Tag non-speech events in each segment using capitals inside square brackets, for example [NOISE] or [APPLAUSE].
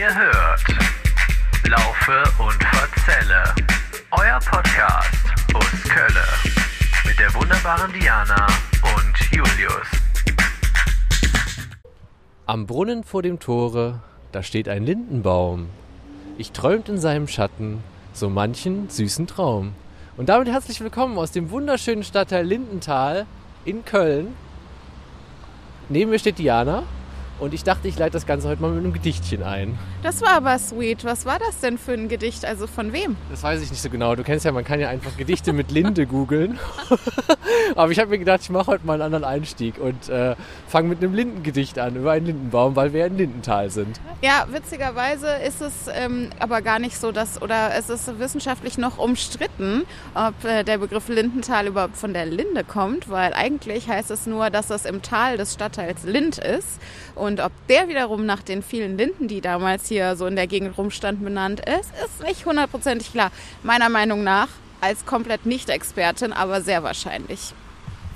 Ihr hört Laufe und Verzelle, euer Podcast aus Kölle mit der wunderbaren Diana und Julius. Am Brunnen vor dem Tore, da steht ein Lindenbaum. Ich träumt in seinem Schatten so manchen süßen Traum. Und damit herzlich willkommen aus dem wunderschönen Stadtteil Lindenthal in Köln. Neben mir steht Diana. Und ich dachte, ich leite das Ganze heute mal mit einem Gedichtchen ein. Das war aber sweet. Was war das denn für ein Gedicht? Also von wem? Das weiß ich nicht so genau. Du kennst ja, man kann ja einfach Gedichte mit Linde googeln. [LAUGHS] aber ich habe mir gedacht, ich mache heute mal einen anderen Einstieg und äh, fange mit einem Lindengedicht an über einen Lindenbaum, weil wir in Lindenthal sind. Ja, witzigerweise ist es ähm, aber gar nicht so, dass, oder es ist wissenschaftlich noch umstritten, ob äh, der Begriff Lindenthal überhaupt von der Linde kommt, weil eigentlich heißt es nur, dass es im Tal des Stadtteils Lind ist. Und ob der wiederum nach den vielen Linden, die damals hier so in der Gegend rumstanden, benannt ist, ist nicht hundertprozentig klar. Meiner Meinung nach als komplett Nicht-Expertin, aber sehr wahrscheinlich.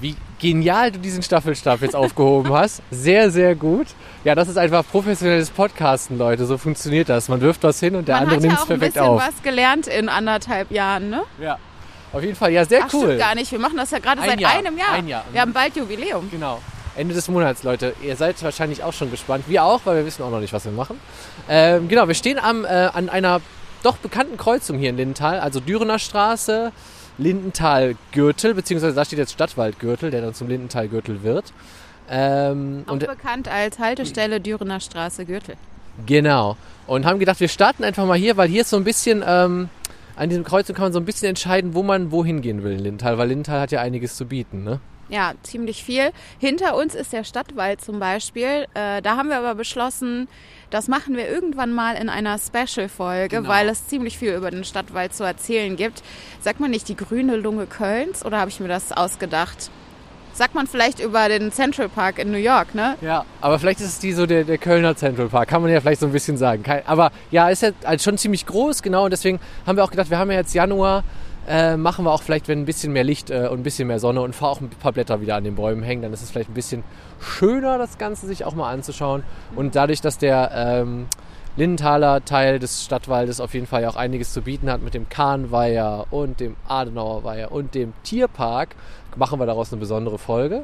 Wie genial du diesen Staffelstab jetzt aufgehoben [LAUGHS] hast. Sehr, sehr gut. Ja, das ist einfach professionelles Podcasten, Leute. So funktioniert das. Man wirft was hin und der Man andere hat ja nimmt es auch ein perfekt bisschen auf. was gelernt in anderthalb Jahren, ne? Ja. Auf jeden Fall, ja, sehr Ach, cool. stimmt gar nicht. Wir machen das ja gerade Ein seit Jahr. einem Jahr. Ein Jahr. Wir haben bald Jubiläum. Genau. Ende des Monats, Leute. Ihr seid wahrscheinlich auch schon gespannt. Wir auch, weil wir wissen auch noch nicht, was wir machen. Ähm, genau, wir stehen am, äh, an einer doch bekannten Kreuzung hier in Lindenthal, also Dürener Straße, Lindenthal-Gürtel, beziehungsweise da steht jetzt Stadtwaldgürtel, der dann zum Lindenthal-Gürtel wird. Ähm, Auch und bekannt als Haltestelle Dürener Straße Gürtel. Genau. Und haben gedacht, wir starten einfach mal hier, weil hier ist so ein bisschen, ähm, an diesem Kreuzung kann man so ein bisschen entscheiden, wo man wohin gehen will in Lindenthal, weil Lindenthal hat ja einiges zu bieten, ne? Ja, ziemlich viel. Hinter uns ist der Stadtwald zum Beispiel. Äh, da haben wir aber beschlossen, das machen wir irgendwann mal in einer Special-Folge, Genau. weil es ziemlich viel über den Stadtwald zu erzählen gibt. Sagt man nicht die grüne Lunge Kölns oder habe ich mir das ausgedacht? Sagt man vielleicht über den Central Park in New York, ne? Ja, aber vielleicht ist es die so der, der Kölner Central Park, kann man ja vielleicht so ein bisschen sagen. Kein, aber ja, ist ja halt schon ziemlich groß, genau, und deswegen haben wir auch gedacht, wir haben ja jetzt Januar, äh, machen wir auch vielleicht, wenn ein bisschen mehr Licht äh, und ein bisschen mehr Sonne und auch ein paar Blätter wieder an den Bäumen hängen, dann ist es vielleicht ein bisschen schöner, das Ganze sich auch mal anzuschauen. Und dadurch, dass der ähm, Lindenthaler Teil des Stadtwaldes auf jeden Fall ja auch einiges zu bieten hat mit dem Kahnweiher und dem Adenauerweiher und dem Tierpark, machen wir daraus eine besondere Folge.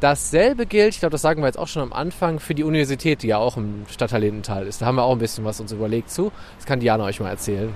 Dasselbe gilt, ich glaube, das sagen wir jetzt auch schon am Anfang, für die Universität, die ja auch im Stadtteil Lindenthal ist. Da haben wir auch ein bisschen was uns überlegt zu. Das kann Diana euch mal erzählen.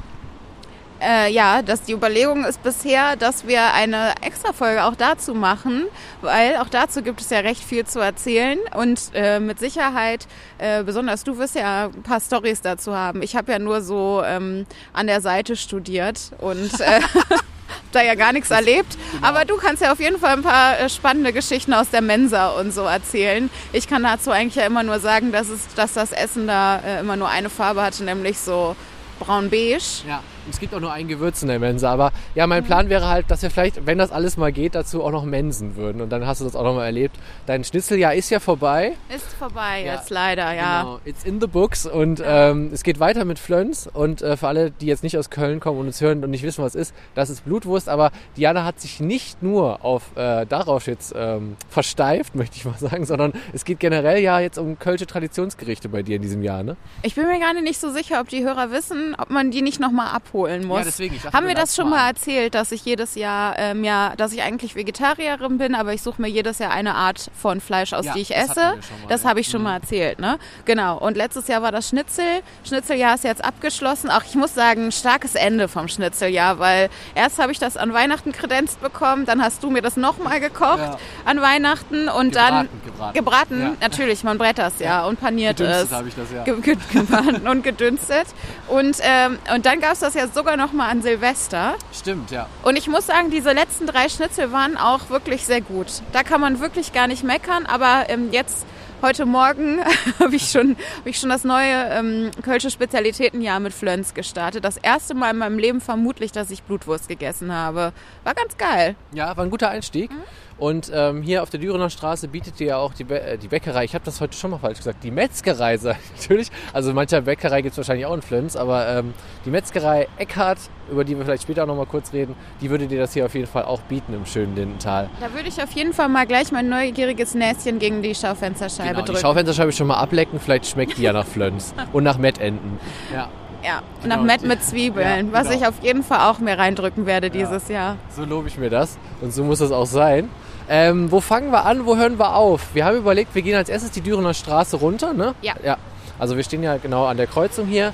Äh, ja, dass die Überlegung ist bisher, dass wir eine Extra-Folge auch dazu machen, weil auch dazu gibt es ja recht viel zu erzählen und äh, mit Sicherheit, äh, besonders du wirst ja ein paar Stories dazu haben. Ich habe ja nur so ähm, an der Seite studiert und äh, [LAUGHS] da ja gar nichts erlebt. Aber du kannst ja auf jeden Fall ein paar äh, spannende Geschichten aus der Mensa und so erzählen. Ich kann dazu eigentlich ja immer nur sagen, dass, es, dass das Essen da äh, immer nur eine Farbe hatte, nämlich so braun-beige. Ja, es gibt auch nur ein Gewürz in der Mensa. Aber ja, mein Plan wäre halt, dass wir vielleicht, wenn das alles mal geht, dazu auch noch mensen würden. Und dann hast du das auch noch mal erlebt. Dein Schnitzeljahr ist ja vorbei. Ist vorbei Ja, jetzt leider, ja. Genau, it's in the books und ähm, es geht weiter mit Flöns und äh, für alle, die jetzt nicht aus Köln kommen und uns hören und nicht wissen, was ist, das ist Blutwurst, aber Diana hat sich nicht nur auf äh, darauf jetzt ähm, versteift, möchte ich mal sagen, sondern es geht generell ja jetzt um kölsche Traditionsgerichte bei dir in diesem Jahr, ne? Ich bin mir gar nicht so sicher, ob die Hörer wissen, ob man die nicht nochmal abholen muss. Ja, deswegen, Haben wir das schon mal erzählt, dass ich jedes Jahr, ähm, ja, dass ich eigentlich Vegetarierin bin, aber ich suche mir jedes Jahr eine Art von Fleisch aus, Ja, die ich esse. mal, das habe ich schon mal erzählt, ne? Genau. Und letztes Jahr war das Schnitzel. Schnitzeljahr ist jetzt abgeschlossen. Auch ich muss sagen, starkes Ende vom Schnitzeljahr, weil erst habe ich das an Weihnachten kredenzt bekommen, dann hast du mir das nochmal gekocht Ja. an Weihnachten und dann gebraten. gebraten, natürlich, man brät das ja, und paniert Gedünstet es. habe ich das, ja. Ge ge [LAUGHS] gebraten und gedünstet. Und, ähm, und dann gab es das ja sogar noch mal an Silvester. Stimmt, ja. Und ich muss sagen, diese letzten drei Schnitzel waren auch wirklich sehr gut. Da kann man wirklich gar nicht meckern. Aber ähm, jetzt, heute Morgen, [LAUGHS] habe ich, schon, hab ich schon das neue ähm, Kölsche Spezialitätenjahr mit Flöns gestartet. Das erste Mal in meinem Leben vermutlich, dass ich Blutwurst gegessen habe. War ganz geil. Ja, war ein guter Einstieg. Und ähm, hier auf der Dürener Straße bietet ihr ja auch die, Bä äh, die Bäckerei, ich habe das heute schon mal falsch gesagt, die Metzgerei [LAUGHS] natürlich. Also mancher Bäckerei gibt es wahrscheinlich auch in Flens, aber ähm, die Metzgerei Eckhardt, über die wir vielleicht später auch noch mal kurz reden, die würde dir das hier auf jeden Fall auch bieten im schönen Lindental. Da würde ich auf jeden Fall mal gleich mein neugieriges Näschen gegen die Schaufensterscheibe Genau, die drücken. Schaufensterscheibe schon mal ablecken, vielleicht schmeckt die ja nach Flöns [LAUGHS] und nach Mettenten. Ja. ja, Genau. nach Met mit Zwiebeln, Ja, was genau. ich auf jeden Fall auch mir reindrücken werde dieses Jahr. So lobe ich mir das und so muss das auch sein. Ähm, wo fangen wir an, wo hören wir auf? Wir haben überlegt, wir gehen als erstes die Dürener Straße runter, ne? Ja. ja. Also wir stehen ja genau an der Kreuzung hier.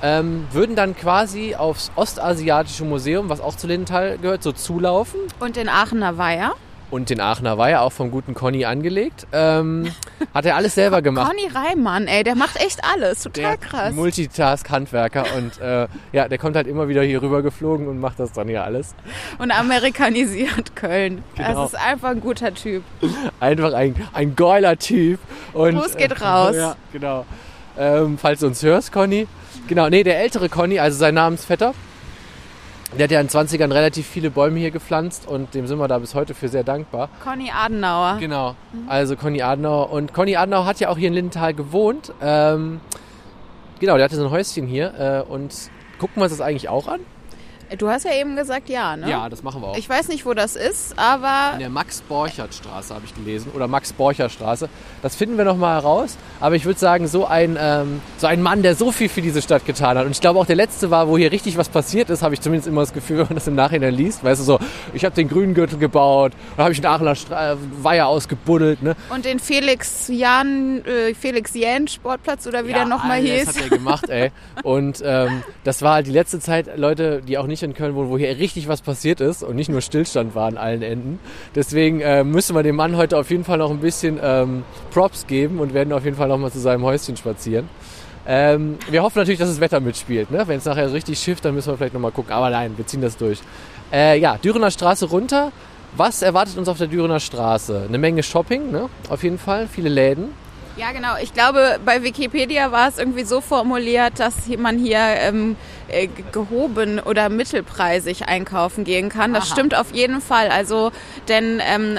Ähm, würden dann quasi aufs Ostasiatische Museum, was auch zu Lindenthal gehört, so zulaufen. Und den Aachener Weiher. Und den Aachener war ja auch vom guten Conny angelegt. Ähm, [LAUGHS] hat er alles selber gemacht. Conny Reimann, ey, der macht echt alles. Total Der krass. Multitask-Handwerker und äh, ja, der kommt halt immer wieder hier rüber geflogen und macht das dann ja alles. Und amerikanisiert [LAUGHS] Köln. Genau. Das ist einfach ein guter Typ. Einfach ein, ein geiler Typ. Und, Gruß geht [LAUGHS] raus. Ja, genau. Ähm, falls du uns hörst, Conny. Genau, nee, der ältere Conny, also sein Namensvetter, der hat ja in den 20ern relativ viele Bäume hier gepflanzt und dem sind wir da bis heute für sehr dankbar. Conny Adenauer. Genau, also Conny Adenauer. Und Conny Adenauer hat ja auch hier in Lindenthal gewohnt. Ähm, genau, der hatte so ein Häuschen hier äh, und gucken wir uns das eigentlich auch an? Du hast ja eben gesagt ja, ne? Ja, das machen wir auch. Ich weiß nicht, wo das ist, aber In der Max-Borchert-Straße habe ich gelesen. Oder Max-Borcher-Straße. Das finden wir noch mal heraus. Aber ich würde sagen, so ein, ähm, so ein Mann, der so viel für diese Stadt getan hat. Und ich glaube auch der letzte war, wo hier richtig was passiert ist, habe ich zumindest immer das Gefühl, [LAUGHS] wenn man das im Nachhinein liest. Weißt du, so, ich habe den Grüngürtel gebaut, dann habe ich den Aachener Stra äh, Weiher ausgebuddelt. Ne? und den Felix Jan, äh, Felix Jähn Sportplatz oder wie der nochmal hieß. hat er gemacht, ey. [LAUGHS] Und ähm, das war halt die letzte Zeit, Leute, die auch nicht in Köln wohnen, wo hier richtig was passiert ist und nicht nur Stillstand war an allen Enden. Deswegen äh, müssen wir dem Mann heute auf jeden Fall noch ein bisschen ähm, Props geben und werden auf jeden Fall noch mal zu seinem Häuschen spazieren. Ähm, wir hoffen natürlich, dass das Wetter mitspielt. Ne? Wenn es nachher so richtig schifft, dann müssen wir vielleicht noch mal gucken. Aber nein, wir ziehen das durch. Äh, ja, Dürener Straße runter. Was erwartet uns auf der Dürener Straße? Eine Menge Shopping, ne? auf jeden Fall. Viele Läden. Ja, genau. Ich glaube, bei Wikipedia war es irgendwie so formuliert, dass man hier ähm, äh, gehoben oder mittelpreisig einkaufen gehen kann. Das Aha. stimmt auf jeden Fall. Also, denn ähm,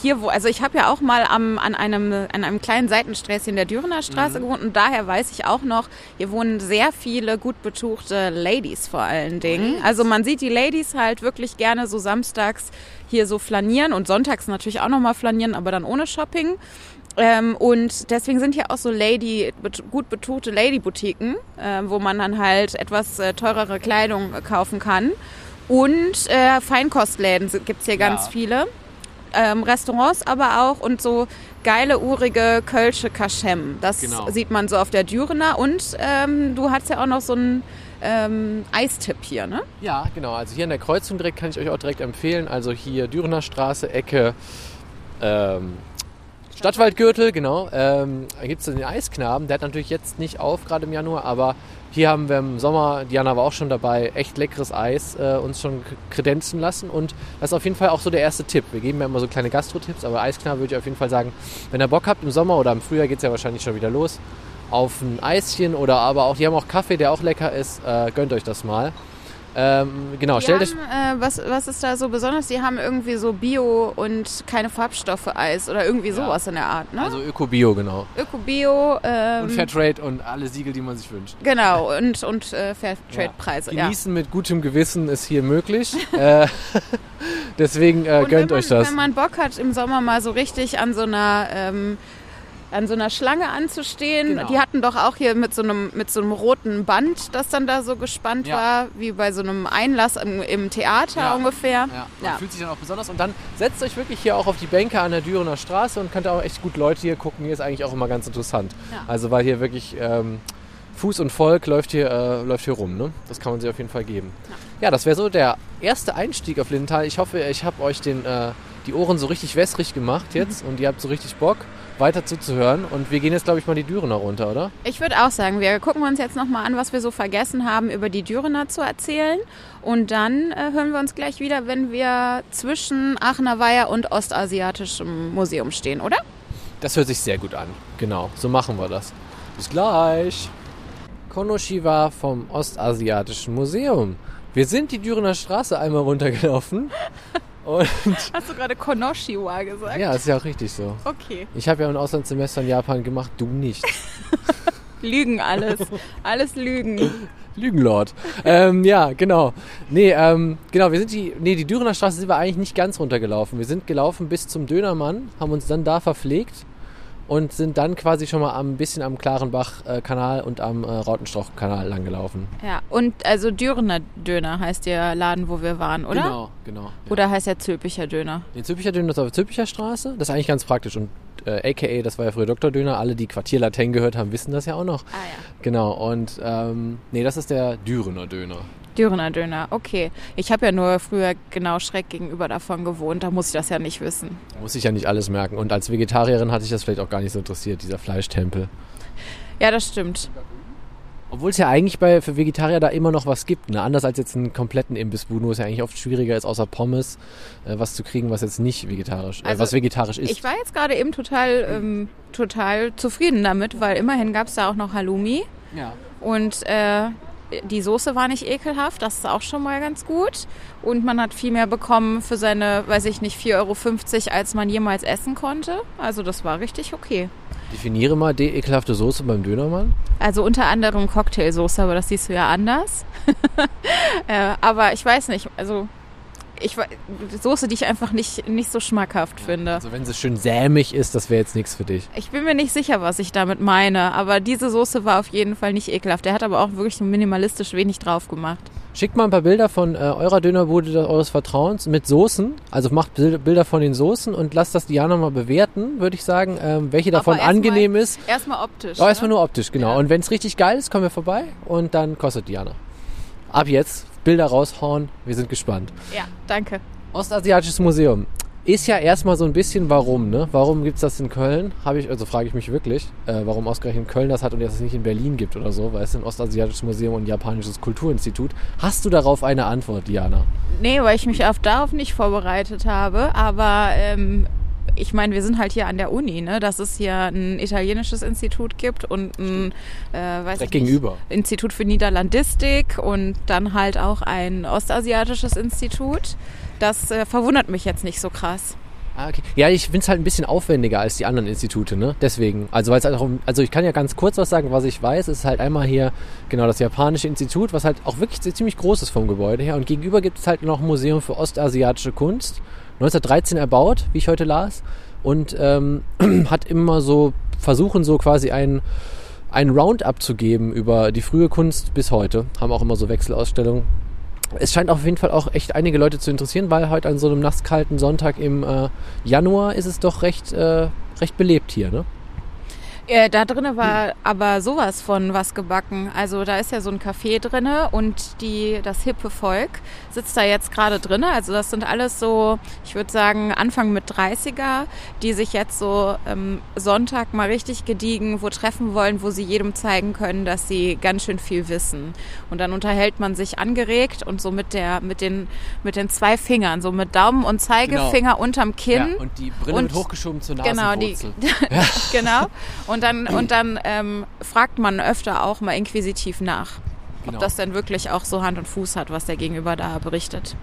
hier, wo, also ich habe ja auch mal am, an, einem, an einem kleinen Seitensträßchen der Dürener Straße gewohnt und daher weiß ich auch noch, hier wohnen sehr viele gut betuchte Ladies vor allen Dingen. Also man sieht die Ladies halt wirklich gerne so samstags hier so flanieren und sonntags natürlich auch nochmal flanieren, aber dann ohne Shopping. Ähm, und deswegen sind hier auch so Lady, gut betuchte Lady-Boutiquen, äh, wo man dann halt etwas äh, teurere Kleidung kaufen kann. Und äh, Feinkostläden gibt's hier ganz Ja. viele. Ähm, Restaurants aber auch und so geile, urige Kölsche Kaschem. Das Genau. sieht man so auf der Dürener. Und ähm, du hast ja auch noch so einen ähm, Eistipp hier, ne? Ja, genau. Also hier an der Kreuzung direkt kann ich euch auch direkt empfehlen. Also hier Dürener Straße, Ecke ähm, Stadtwaldgürtel, genau. Ähm, da gibt es den Eisknaben. Der hat natürlich jetzt nicht auf, gerade im Januar, aber hier haben wir im Sommer, Diana war auch schon dabei, echt leckeres Eis äh, uns schon kredenzen lassen. Und das ist auf jeden Fall auch so der erste Tipp. Wir geben ja immer so kleine Gastro-Tipps, aber Eisknaben würde ich auf jeden Fall sagen, wenn ihr Bock habt im Sommer oder im Frühjahr geht es ja wahrscheinlich schon wieder los, auf ein Eischen oder aber auch, die haben auch Kaffee, der auch lecker ist, äh, gönnt euch das mal. Ähm, genau, Die euch. haben, äh, was, was ist da so besonders? Die haben irgendwie so Bio und keine Farbstoffe Eis oder irgendwie sowas in der Art, ne? Also Öko-Bio, genau. Öko-Bio. Ähm, Und Fairtrade und alle Siegel, die man sich wünscht. Genau, [LAUGHS] und, und äh, Fairtrade-Preise, ja. Genießen mit gutem Gewissen ist hier möglich. [LAUGHS] äh, [LAUGHS] deswegen äh, gönnt man, euch das. Wenn man Bock hat, im Sommer mal so richtig an so einer, ähm, an so einer Schlange anzustehen. Genau. Die hatten doch auch hier mit so einem, mit so einem roten Band, das dann da so gespannt Ja. war, wie bei so einem Einlass im, im Theater Ja. ungefähr. Ja, man Ja. fühlt sich dann auch besonders. Und dann setzt euch wirklich hier auch auf die Bänke an der Dürener Straße und könnt auch echt gut Leute hier gucken. Hier ist eigentlich auch immer ganz interessant. Also weil hier wirklich ähm, Fuß und Volk läuft hier, äh, läuft hier rum. Ne? Das kann man sich auf jeden Fall geben. Ja, das wäre so der erste Einstieg auf Lindenthal. Ich hoffe, ich habe euch den, äh, die Ohren so richtig wässrig gemacht jetzt und ihr habt so richtig Bock, weiter zuzuhören. Und wir gehen jetzt, glaube ich, mal die Dürener runter, oder? Ich würde auch sagen, wir gucken uns jetzt nochmal an, was wir so vergessen haben, über die Dürener zu erzählen. Und dann äh, hören wir uns gleich wieder, wenn wir zwischen Aachener Weiher und Ostasiatischem Museum stehen, oder? Das hört sich sehr gut an. Genau, so machen wir das. Bis gleich. Konoshiwa vom Ostasiatischen Museum. Wir sind die Dürener Straße einmal runtergelaufen [LAUGHS] Und [LAUGHS] Hast du gerade Konoshiwa gesagt? ja, ist ja auch richtig so. Okay. Ich habe ja ein Auslandssemester in Japan gemacht, du nicht. [LAUGHS] Lügen alles. Alles Lügen. Lügenlord. ähm, ja, genau. Nee, ähm, genau, wir sind die, nee, die Dürener Straße sind wir eigentlich nicht ganz runtergelaufen. Wir sind gelaufen bis zum Dönermann, haben uns dann da verpflegt und sind dann quasi schon mal ein bisschen am Klarenbach-Kanal und am äh, Rautenstrauch-Kanal langgelaufen. Ja, und also Dürener Döner heißt der Laden, wo wir waren, oder? Genau, genau. Ja. Oder heißt der Zülpicher Döner? Den Zülpicher Döner ist auf der Zülpicher Straße. Das ist eigentlich ganz praktisch. Und äh, AKA, das war ja früher Dr. Döner. Alle, die Quartier Latin gehört haben, wissen das ja auch noch. Ah ja. Genau. Und ähm, nee, das ist der Dürener Döner. Dürener Döner, okay. Ich habe ja nur früher genau schräg gegenüber davon gewohnt, da muss ich das ja nicht wissen. Muss ich ja nicht alles merken. Und als Vegetarierin hatte ich das vielleicht auch gar nicht so interessiert, dieser Fleischtempel. Ja, das stimmt. Obwohl es ja eigentlich bei, für Vegetarier da immer noch was gibt. Ne? Anders als jetzt einen kompletten Imbissbuden, wo es ja eigentlich oft schwieriger ist, außer Pommes, äh, was zu kriegen, was jetzt nicht vegetarisch, äh, Also, was vegetarisch ist. Ich war jetzt gerade eben total, ähm, total zufrieden damit, weil immerhin gab es da auch noch Halloumi ja. und äh, die Soße war nicht ekelhaft, das ist auch schon mal ganz gut. Und man hat viel mehr bekommen für seine, weiß ich nicht, 4,50 Euro, als man jemals essen konnte. Also das war richtig okay. Definiere mal die ekelhafte Soße beim Dönermann. Also unter anderem Cocktailsoße, aber das siehst du ja anders. [LAUGHS] äh, aber ich weiß nicht, also ich Soße, die ich einfach nicht, nicht so schmackhaft finde. Also wenn sie schön sämig ist, das wäre jetzt nichts für dich. Ich bin mir nicht sicher, was ich damit meine, aber diese Soße war auf jeden Fall nicht ekelhaft. Der hat aber auch wirklich minimalistisch wenig drauf gemacht. Schickt mal ein paar Bilder von äh, eurer Dönerbude eures Vertrauens mit Soßen. Also macht Bild- Bilder von den Soßen und lasst das Diana mal bewerten, würde ich sagen, ähm, welche davon erst mal- angenehm ist. Erstmal optisch. Aber erstmal ne? nur optisch, genau. Ja. Und wenn es richtig geil ist, kommen wir vorbei und dann kostet Diana. Ab jetzt Bilder raushauen, wir sind gespannt. Ja, danke. Ostasiatisches Museum. Ist ja erstmal so ein bisschen warum, ne? Warum gibt's das in Köln? Habe ich, also frage ich mich wirklich, äh, warum ausgerechnet Köln das hat und jetzt es nicht in Berlin gibt oder so, weil es ein Ostasiatisches Museum und ein japanisches Kulturinstitut. Hast du darauf eine Antwort, Diana? Nee, weil ich mich auf darauf nicht vorbereitet habe, aber ähm, ich meine, wir sind halt hier an der Uni, ne? Dass es hier ein italienisches Institut gibt und ein, äh, weiß ich nicht, gegenüber. Institut für Niederlandistik und dann halt auch ein ostasiatisches Institut. Das äh, verwundert mich jetzt nicht so krass. Ah, okay. Ja, ich finde es halt ein bisschen aufwendiger als die anderen Institute, ne? Deswegen. Also, weil es halt auch um, also ich kann ja ganz kurz was sagen, was ich weiß. Es ist halt einmal hier genau das japanische Institut, was halt auch wirklich ziemlich groß ist vom Gebäude her. Und gegenüber gibt es halt noch ein Museum für ostasiatische Kunst. 1913 erbaut, wie ich heute las. Und ähm, [CLEARS THROAT] hat immer so, versuchen so quasi ein ein Roundup zu geben über die frühe Kunst bis heute. Haben auch immer so Wechselausstellungen es scheint auf jeden Fall auch echt einige Leute zu interessieren, weil heute an so einem nasskalten Sonntag im äh, Januar ist es doch recht, äh, recht belebt hier, ne? Äh, da drinnen war aber sowas von was gebacken. Also da ist ja so ein Café drinne und die, das hippe Volk sitzt da jetzt gerade drinne. Also das sind alles so, ich würde sagen, Anfang mit 30er, die sich jetzt so ähm, Sonntag mal richtig gediegen wo treffen wollen, wo sie jedem zeigen können, dass sie ganz schön viel wissen. Und dann unterhält man sich angeregt und so mit der, mit den, mit den zwei Fingern, so mit Daumen und Zeigefinger unterm Kinn. und die Brille Und- wird hochgeschoben zur Genau, die, Nasenwurzel. [LAUGHS] genau. Und dann, und dann ähm, fragt man öfter auch mal inquisitiv nach, Genau. ob das denn wirklich auch so Hand und Fuß hat, was der Gegenüber da berichtet.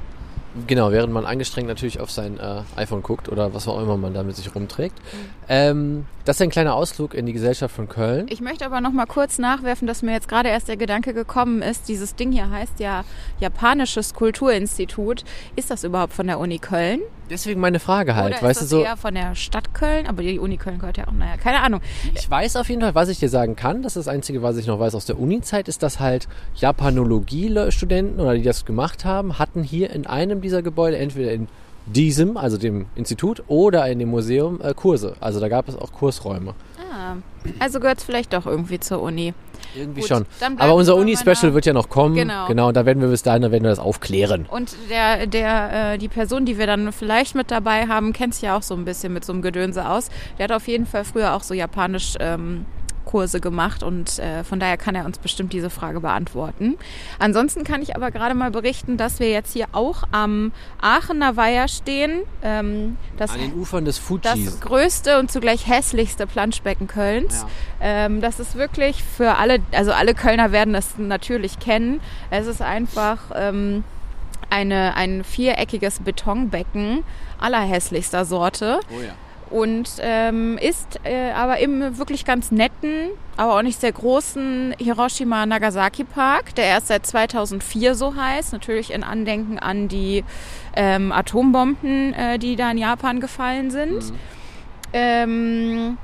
Genau, während man angestrengt natürlich auf sein äh, iPhone guckt oder was auch immer man da mit sich rumträgt. Mhm. Ähm, das ist ein kleiner Ausflug in die Gesellschaft von Köln. Ich möchte aber noch mal kurz nachwerfen, dass mir jetzt gerade erst der Gedanke gekommen ist, dieses Ding hier heißt ja Japanisches Kulturinstitut. Ist das überhaupt von der Uni Köln? Deswegen meine Frage halt, Oder weißt ist du das so. eher von der Stadt Köln? Aber die Uni Köln gehört ja auch, naja, keine Ahnung. Ich weiß auf jeden Fall, was ich dir sagen kann. Das ist das Einzige, was ich noch weiß aus der Uni-Zeit, ist, dass halt Japanologie-Studenten oder die das gemacht haben, hatten hier in einem dieser Gebäude, entweder in diesem, also dem Institut, oder in dem Museum äh, Kurse. Also da gab es auch Kursräume. Ah, also gehört es vielleicht doch irgendwie zur Uni. Irgendwie Gut, schon. Aber unser Uni-Special wird ja noch kommen. Genau. Genau, und da werden wir bis dahin, da werden wir das aufklären. Und der, der, äh, die Person, die wir dann vielleicht mit dabei haben, kennt sich ja auch so ein bisschen mit so einem Gedönse aus. Der hat auf jeden Fall früher auch so japanisch ähm, Kurse gemacht und äh, von daher kann er uns bestimmt diese Frage beantworten. Ansonsten kann ich aber gerade mal berichten, dass wir jetzt hier auch am Aachener Weiher stehen. Ähm, das, An den Ufern des das Fujis. größte und zugleich hässlichste Planschbecken Kölns. Ähm, das ist wirklich für alle, also alle Kölner werden das natürlich kennen. Es ist einfach, ähm, eine, ein viereckiges Betonbecken allerhässlichster Sorte. Oh ja. Und ähm, ist äh, aber im wirklich ganz netten, aber auch nicht sehr großen Hiroshima Nagasaki Park, der erst seit 2004 so heißt. Natürlich in Andenken an die ähm, Atombomben, äh, die da in Japan gefallen sind. Mhm. Ähm,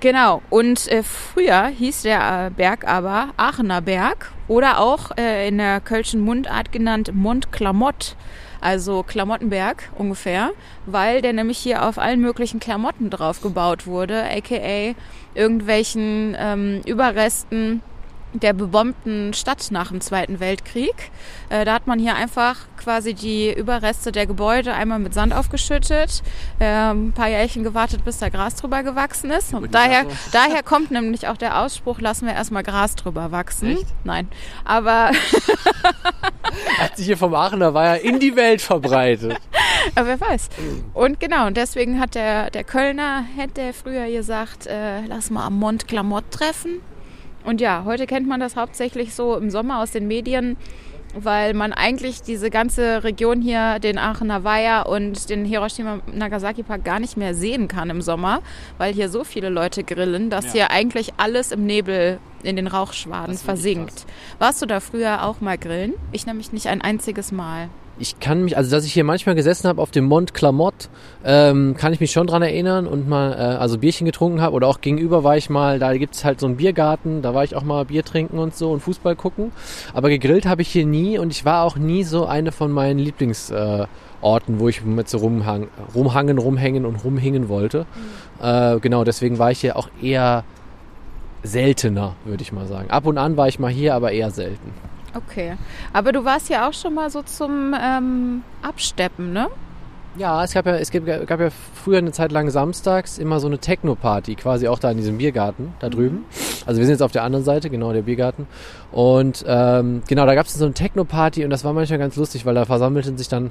genau. Und äh, früher hieß der äh, Berg aber Aachener Berg oder auch äh, in der kölschen Mundart genannt Mont Clamott, also Klamottenberg ungefähr, weil der nämlich hier auf allen möglichen Klamotten drauf gebaut wurde, aka irgendwelchen ähm, Überresten der bebombten Stadt nach dem Zweiten Weltkrieg. Äh, da hat man hier einfach quasi die Überreste der Gebäude einmal mit Sand aufgeschüttet, äh, ein paar Jährchen gewartet, bis da Gras drüber gewachsen ist. Und daher, daher kommt nämlich auch der Ausspruch, lassen wir erstmal Gras drüber wachsen. Echt? Nein, aber, [LAUGHS] Hat sich hier vom Aachener Weiher in die Welt verbreitet. [LAUGHS] aber wer weiß. Und genau, und deswegen hat der, der Kölner, hätte früher gesagt, äh, lass mal am Mont Clamott treffen. Und ja, heute kennt man das hauptsächlich so im Sommer aus den Medien, weil man eigentlich diese ganze Region hier, den Aachener Weiher und den Hiroshima Nagasaki Park gar nicht mehr sehen kann im Sommer, weil hier so viele Leute grillen, dass Ja. hier eigentlich alles im Nebel in den Rauchschwaden versinkt. Warst du da früher auch mal grillen? Ich nämlich nicht ein einziges Mal. Ich kann mich, also dass ich hier manchmal gesessen habe auf dem Mont Clamott, ähm, kann ich mich schon dran erinnern und mal, äh, also Bierchen getrunken habe oder auch gegenüber war ich mal, da gibt's halt so einen Biergarten, da war ich auch mal Bier trinken und so und Fußball gucken. Aber gegrillt habe ich hier nie und ich war auch nie so eine von meinen Lieblingsorten, äh, Orten, wo ich mit so rumhang, rumhangen, rumhängen und rumhingen wollte. Äh, genau, deswegen war ich hier auch eher seltener, würde ich mal sagen. Ab und an war ich mal hier, aber eher selten. Okay. Aber du warst ja auch schon mal so zum ähm, Absteppen, ne? Ja, es gab ja, es gab, gab ja früher eine Zeit lang samstags immer so eine Techno-Party, quasi auch da in diesem Biergarten da drüben. Also wir sind jetzt auf der anderen Seite, genau, der Biergarten. Und ähm, genau, da gab es so eine Techno-Party und das war manchmal ganz lustig, weil da versammelten sich dann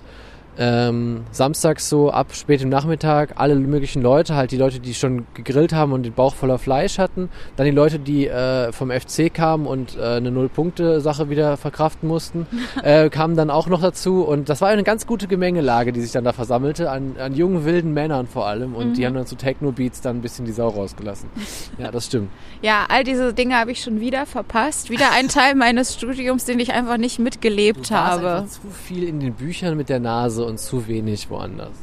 ähm, samstags so ab spätem Nachmittag alle möglichen Leute, halt die Leute, die schon gegrillt haben und den Bauch voller Fleisch hatten, dann die Leute, die äh, vom FC kamen und äh, eine Null-Punkte-Sache wieder verkraften mussten, [LAUGHS] äh, kamen dann auch noch dazu und das war eine ganz gute Gemengelage, die sich dann da versammelte, an, an jungen, wilden Männern vor allem und die haben dann zu Techno-Beats dann ein bisschen die Sau rausgelassen. Ja, das stimmt. [LAUGHS] Ja, all diese Dinge habe ich schon wieder verpasst. Wieder ein Teil meines Studiums, den ich einfach nicht mitgelebt Du warst habe. einfach zu viel in den Büchern mit der Nase und zu wenig woanders.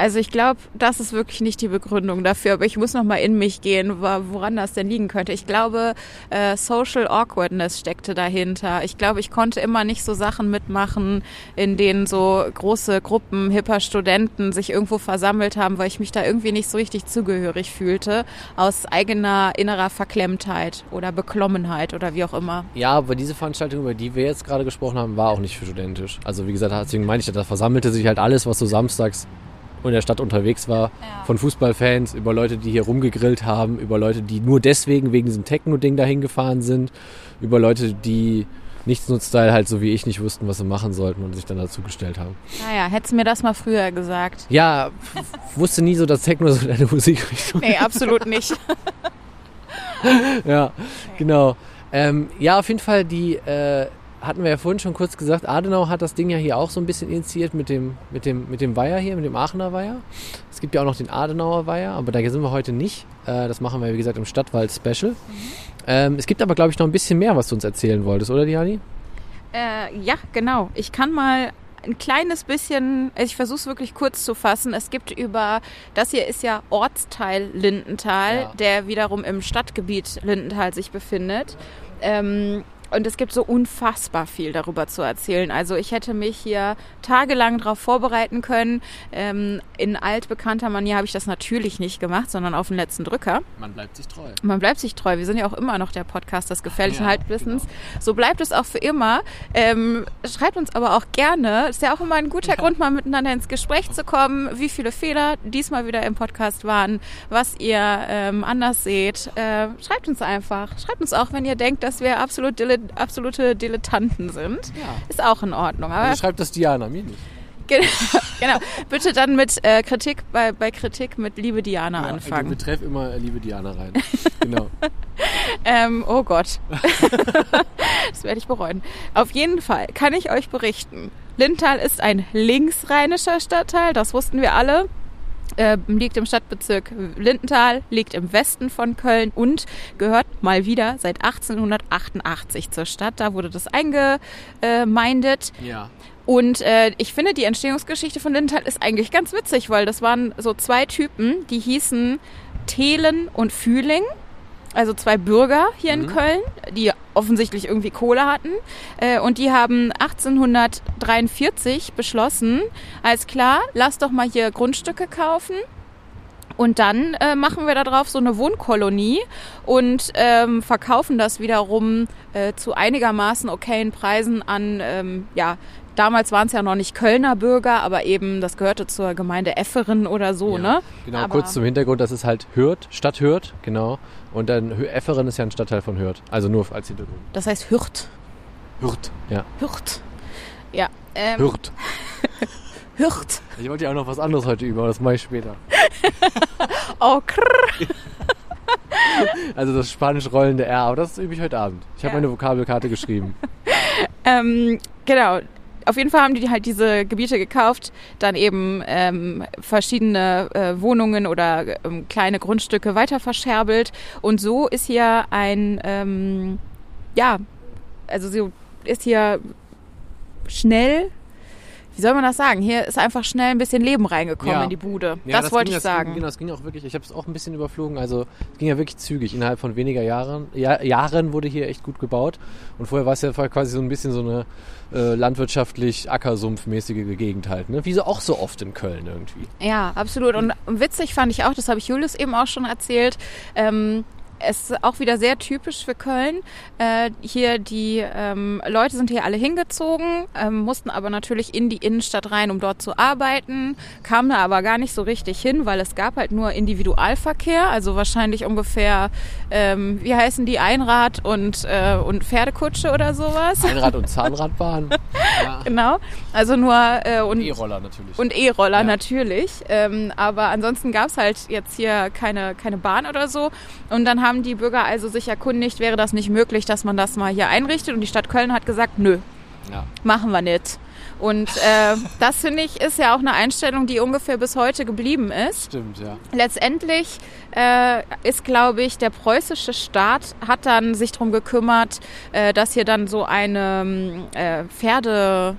Also ich glaube, das ist wirklich nicht die Begründung dafür, aber ich muss noch mal in mich gehen, woran das denn liegen könnte. Ich glaube, äh, Social Awkwardness steckte dahinter. Ich glaube, ich konnte immer nicht so Sachen mitmachen, in denen so große Gruppen hipper Studenten sich irgendwo versammelt haben, weil ich mich da irgendwie nicht so richtig zugehörig fühlte, aus eigener innerer Verklemmtheit oder Beklommenheit oder wie auch immer. Ja, aber diese Veranstaltung, über die wir jetzt gerade gesprochen haben, war auch nicht für studentisch. Also wie gesagt, deswegen meine ich, da versammelte sich halt alles, was so samstags in der Stadt unterwegs war. Ja. Von Fußballfans über Leute, die hier rumgegrillt haben, über Leute, die nur deswegen wegen diesem Techno-Ding dahin gefahren sind, über Leute, die Nichtsnutzteil halt so wie ich nicht wussten, was sie machen sollten und sich dann dazu gestellt haben. Naja, hättest mir das mal früher gesagt. Ja, [LAUGHS] wusste nie so, dass Techno so deine Musikrichtung Nee, absolut nicht. [LAUGHS] ja, genau. Ähm, ja, auf jeden Fall, die äh, hatten wir ja vorhin schon kurz gesagt, Adenauer hat das Ding ja hier auch so ein bisschen initiiert mit dem, mit dem, mit dem Weiher hier, mit dem Aachener Weiher. Es gibt ja auch noch den Adenauer Weiher, aber da sind wir heute nicht. Äh, das machen wir, wie gesagt, im Stadtwald-Special. Ähm, es gibt aber, glaube ich, noch ein bisschen mehr, was du uns erzählen wolltest, oder Diani? Äh, ja, genau. Ich kann mal ein kleines bisschen, also ich versuche es wirklich kurz zu fassen. Es gibt über, das hier ist ja Ortsteil Lindenthal, Ja. der wiederum im Stadtgebiet Lindenthal sich befindet. Ähm, und es gibt so unfassbar viel darüber zu erzählen. Also ich hätte mich hier tagelang darauf vorbereiten können. Ähm, in altbekannter Manier habe ich das natürlich nicht gemacht, sondern auf den letzten Drücker. Man bleibt sich treu. Man bleibt sich treu. Wir sind ja auch immer noch der Podcast des gefährlichen Ja, Halbwissens. So bleibt es auch für immer. Ähm, schreibt uns aber auch gerne. Ist ja auch immer ein guter Grund, mal miteinander ins Gespräch zu kommen, wie viele Fehler diesmal wieder im Podcast waren, was ihr ähm, anders seht. Äh, schreibt uns einfach. Schreibt uns auch, wenn ihr denkt, dass wir absolut dile absolute Dilettanten sind. Ja. Ist auch in Ordnung. Aber Also schreibt das Diana, mir nicht. [LAUGHS] genau. Bitte dann mit äh, Kritik, bei, bei Kritik mit Liebe Diana Ja, anfangen. Du betreff immer liebe Diana rein. [LAUGHS] genau. Ähm, oh Gott. [LAUGHS] das werde ich bereuen. Auf jeden Fall kann ich euch berichten, Lindenthal ist ein linksrheinischer Stadtteil, das wussten wir alle. Äh, liegt im Stadtbezirk Lindenthal, liegt im Westen von Köln und gehört mal wieder seit 1888 zur Stadt. Da wurde das eingemeindet. Ja. Und äh, ich finde, die Entstehungsgeschichte von Lindenthal ist eigentlich ganz witzig, weil das waren so zwei Typen, die hießen Thelen und Fühling. Also zwei Bürger hier in Köln, die offensichtlich irgendwie Kohle hatten. Äh, und die haben 1843 beschlossen, alles klar, lass doch mal hier Grundstücke kaufen. Und dann äh, machen wir da drauf so eine Wohnkolonie und ähm, verkaufen das wiederum äh, zu einigermaßen okayen Preisen an, ähm, ja, damals waren es ja noch nicht Kölner Bürger, aber eben, das gehörte zur Gemeinde Efferen oder so, Ja. ne? Genau, aber, kurz zum Hintergrund, das ist halt Hürth, Stadt Hürth, genau. Und dann Efferen ist ja ein Stadtteil von Hürth. Also nur als Hintergrund. Das heißt Hürth. Hürth. Ja, Hürth. Ja. Ähm, Hürth. [LAUGHS] Hürth. Ich wollte ja auch noch was anderes heute üben, aber das mache ich später. [LAUGHS] Oh, krrr. [LAUGHS] Also das spanisch rollende R, aber das übe ich heute Abend. Ich habe Ja. meine Vokabelkarte geschrieben. Ähm, genau. Auf jeden Fall haben die halt diese Gebiete gekauft, dann eben ähm, verschiedene äh, Wohnungen oder ähm, kleine Grundstücke weiter verscherbelt. Und so ist hier ein, ähm, ja, also so ist hier schnell, wie soll man das sagen? Hier ist einfach schnell ein bisschen Leben reingekommen Ja. in die Bude. Ja, das, wollte ging, ich das sagen. Ging, genau, das ging auch wirklich, ich habe es auch ein bisschen überflogen, also es ging ja wirklich zügig. Innerhalb von weniger Jahren, ja, Jahren wurde hier echt gut gebaut. Und vorher war es ja quasi so ein bisschen so eine äh, landwirtschaftlich ackersumpfmäßige Gegend halt, ne? Wie so auch so oft in Köln irgendwie. Ja, absolut. Und witzig fand ich auch, das habe ich Julius eben auch schon erzählt, ähm, es ist auch wieder sehr typisch für Köln. Äh, hier die ähm, Leute sind hier alle hingezogen, ähm, mussten aber natürlich in die Innenstadt rein, um dort zu arbeiten, kamen da aber gar nicht so richtig hin, weil es gab halt nur Individualverkehr, also wahrscheinlich ungefähr, ähm, wie heißen die, Einrad und, äh, und Pferdekutsche oder sowas. Einrad- und [LAUGHS] Zahnradbahn. ja. Genau, also nur äh, und E-Roller natürlich. und E-Roller Ja. natürlich. Ähm, aber ansonsten gab es halt jetzt hier keine, keine Bahn oder so. Und dann haben die Bürger also sich erkundigt, wäre das nicht möglich, dass man das mal hier einrichtet. Und die Stadt Köln hat gesagt, nö, ja. machen wir nicht. Und äh, das finde ich ist ja auch eine Einstellung, die ungefähr bis heute geblieben ist. Stimmt, ja. Letztendlich äh, ist, glaube ich, der preußische Staat hat dann sich darum gekümmert, äh, dass hier dann so eine ähm, äh, Pferde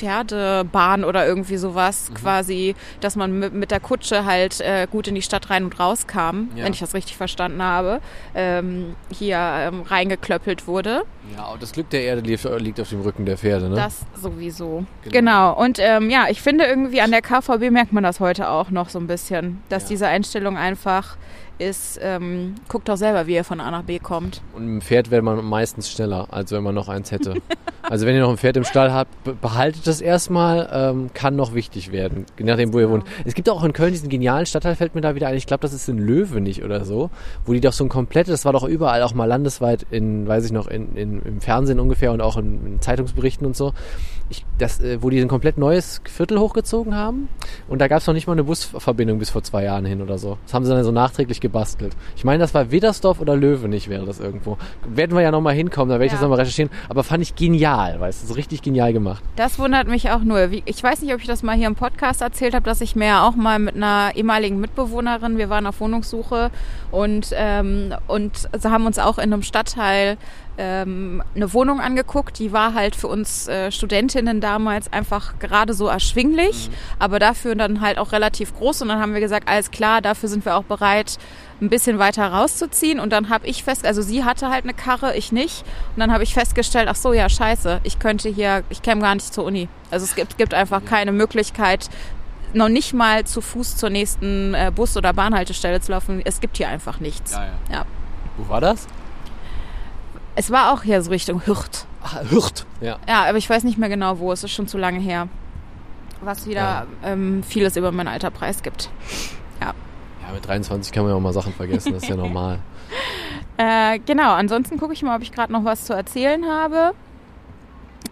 Pferdebahn oder irgendwie sowas quasi, dass man mit, mit der Kutsche halt äh, gut in die Stadt rein und raus kam, Ja. wenn ich das richtig verstanden habe, ähm, hier ähm, reingeklöppelt wurde. Ja, und das Glück der Erde lief, liegt auf dem Rücken der Pferde, ne? Das sowieso. Genau. Genau. Und ähm, ja, ich finde irgendwie an der KVB merkt man das heute auch noch so ein bisschen, dass Ja. diese Einstellung einfach ist, ähm, guckt doch selber, wie ihr von A nach B kommt. Und mit dem Pferd wäre man meistens schneller, als wenn man noch eins hätte. [LAUGHS] also wenn ihr noch ein Pferd im Stall habt, be- behaltet das erstmal, ähm, kann noch wichtig werden, je nachdem, wo ihr wohnt. Es gibt auch in Köln diesen genialen Stadtteil, fällt mir da wieder ein, ich glaube, das ist in Löwenich oder so, wo die doch so ein komplettes, das war doch überall auch mal landesweit in, weiß ich noch, in, in, im Fernsehen ungefähr und auch in, in Zeitungsberichten und so, ich, das, äh, wo die ein komplett neues Viertel hochgezogen haben und da gab es noch nicht mal eine Busverbindung bis vor zwei Jahren hin oder so. Das haben sie dann so nachträglich gebastelt. Ich meine, das war Widdersdorf oder Löwenich wäre das irgendwo. Werden wir ja nochmal hinkommen, da werde ich Ja. das nochmal recherchieren. Aber fand ich genial, weißt du, so richtig genial gemacht. Das wundert mich auch nur. Ich weiß nicht, ob ich das mal hier im Podcast erzählt habe, dass ich mir ja auch mal mit einer ehemaligen Mitbewohnerin, wir waren auf Wohnungssuche und, ähm, und haben uns auch in einem Stadtteil ähm, eine Wohnung angeguckt. Die war halt für uns äh, Studentinnen damals einfach gerade so erschwinglich, aber dafür dann halt auch relativ groß. Und dann haben wir gesagt, alles klar, dafür sind wir auch bereit, ein bisschen weiter rauszuziehen. Und dann habe ich fest, also sie hatte halt eine Karre, ich nicht. Und dann habe ich festgestellt, ach so, ja, scheiße, ich könnte hier, ich käme gar nicht zur Uni. Also es gibt, gibt einfach keine Möglichkeit, noch nicht mal zu Fuß zur nächsten äh, Bus- oder Bahnhaltestelle zu laufen. Es gibt hier einfach nichts. Ja. Wo war das? Es war auch hier so Richtung Hürth. Ah, Hürth. Ja. Ja, aber ich weiß nicht mehr genau wo. Es ist schon zu lange her. Was wieder Ja. ähm, vieles über mein Alter preisgibt. ja, mit 23 kann man ja auch mal Sachen vergessen, das ist ja [LAUGHS] normal. Äh, genau, ansonsten gucke ich mal, ob ich gerade noch was zu erzählen habe.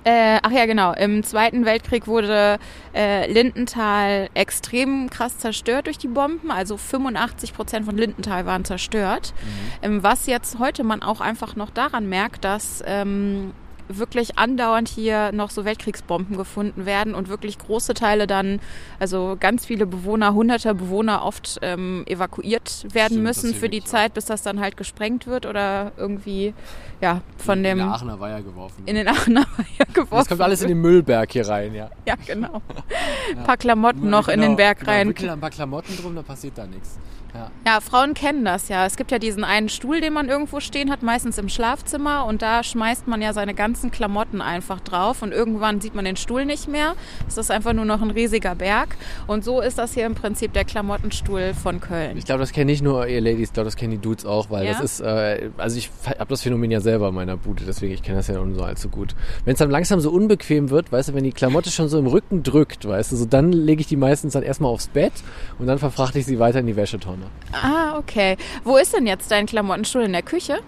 Äh, ach ja, genau. Im Zweiten Weltkrieg wurde äh, Lindenthal extrem krass zerstört durch die Bomben. Also 85 Prozent von Lindenthal waren zerstört. Ähm, was jetzt heute man auch einfach noch daran merkt, dass ähm, wirklich andauernd hier noch so Weltkriegsbomben gefunden werden und wirklich große Teile dann, also ganz viele Bewohner, hunderte Bewohner oft ähm, evakuiert werden Stimmt, müssen für die Zeit, bis das dann halt gesprengt wird oder irgendwie, ja, von in dem der Aachener Weiher geworfen. in den Aachener Weiher geworfen. das kommt alles in den Müllberg hier rein, ja. Ja, genau. [LAUGHS] Ein paar Klamotten noch in den Berg genau, rein. Ein paar Klamotten drum, dann passiert da nichts. Ja. Ja, Frauen kennen das ja. Es gibt ja diesen einen Stuhl, den man irgendwo stehen hat, meistens im Schlafzimmer. Und da schmeißt man ja seine ganzen Klamotten einfach drauf. Und irgendwann sieht man den Stuhl nicht mehr. Es ist einfach nur noch ein riesiger Berg. Und so ist das hier im Prinzip der Klamottenstuhl von Köln. Ich glaube, das kennen nicht nur ihr Ladies, ich glaube, das kennen die Dudes auch, weil Ja? das ist, äh, also ich habe das Phänomen ja selber in meiner Bude, deswegen ich kenne das ja so allzu gut. Wenn es dann langsam so unbequem wird, weißt du, wenn die Klamotte schon so im Rücken drückt, weißt du, so dann lege ich die meistens dann erstmal aufs Bett und dann verfrachte ich sie weiter in die Wäschetonne. Ah, okay. Wo ist denn jetzt dein Klamottenstuhl? In der Küche?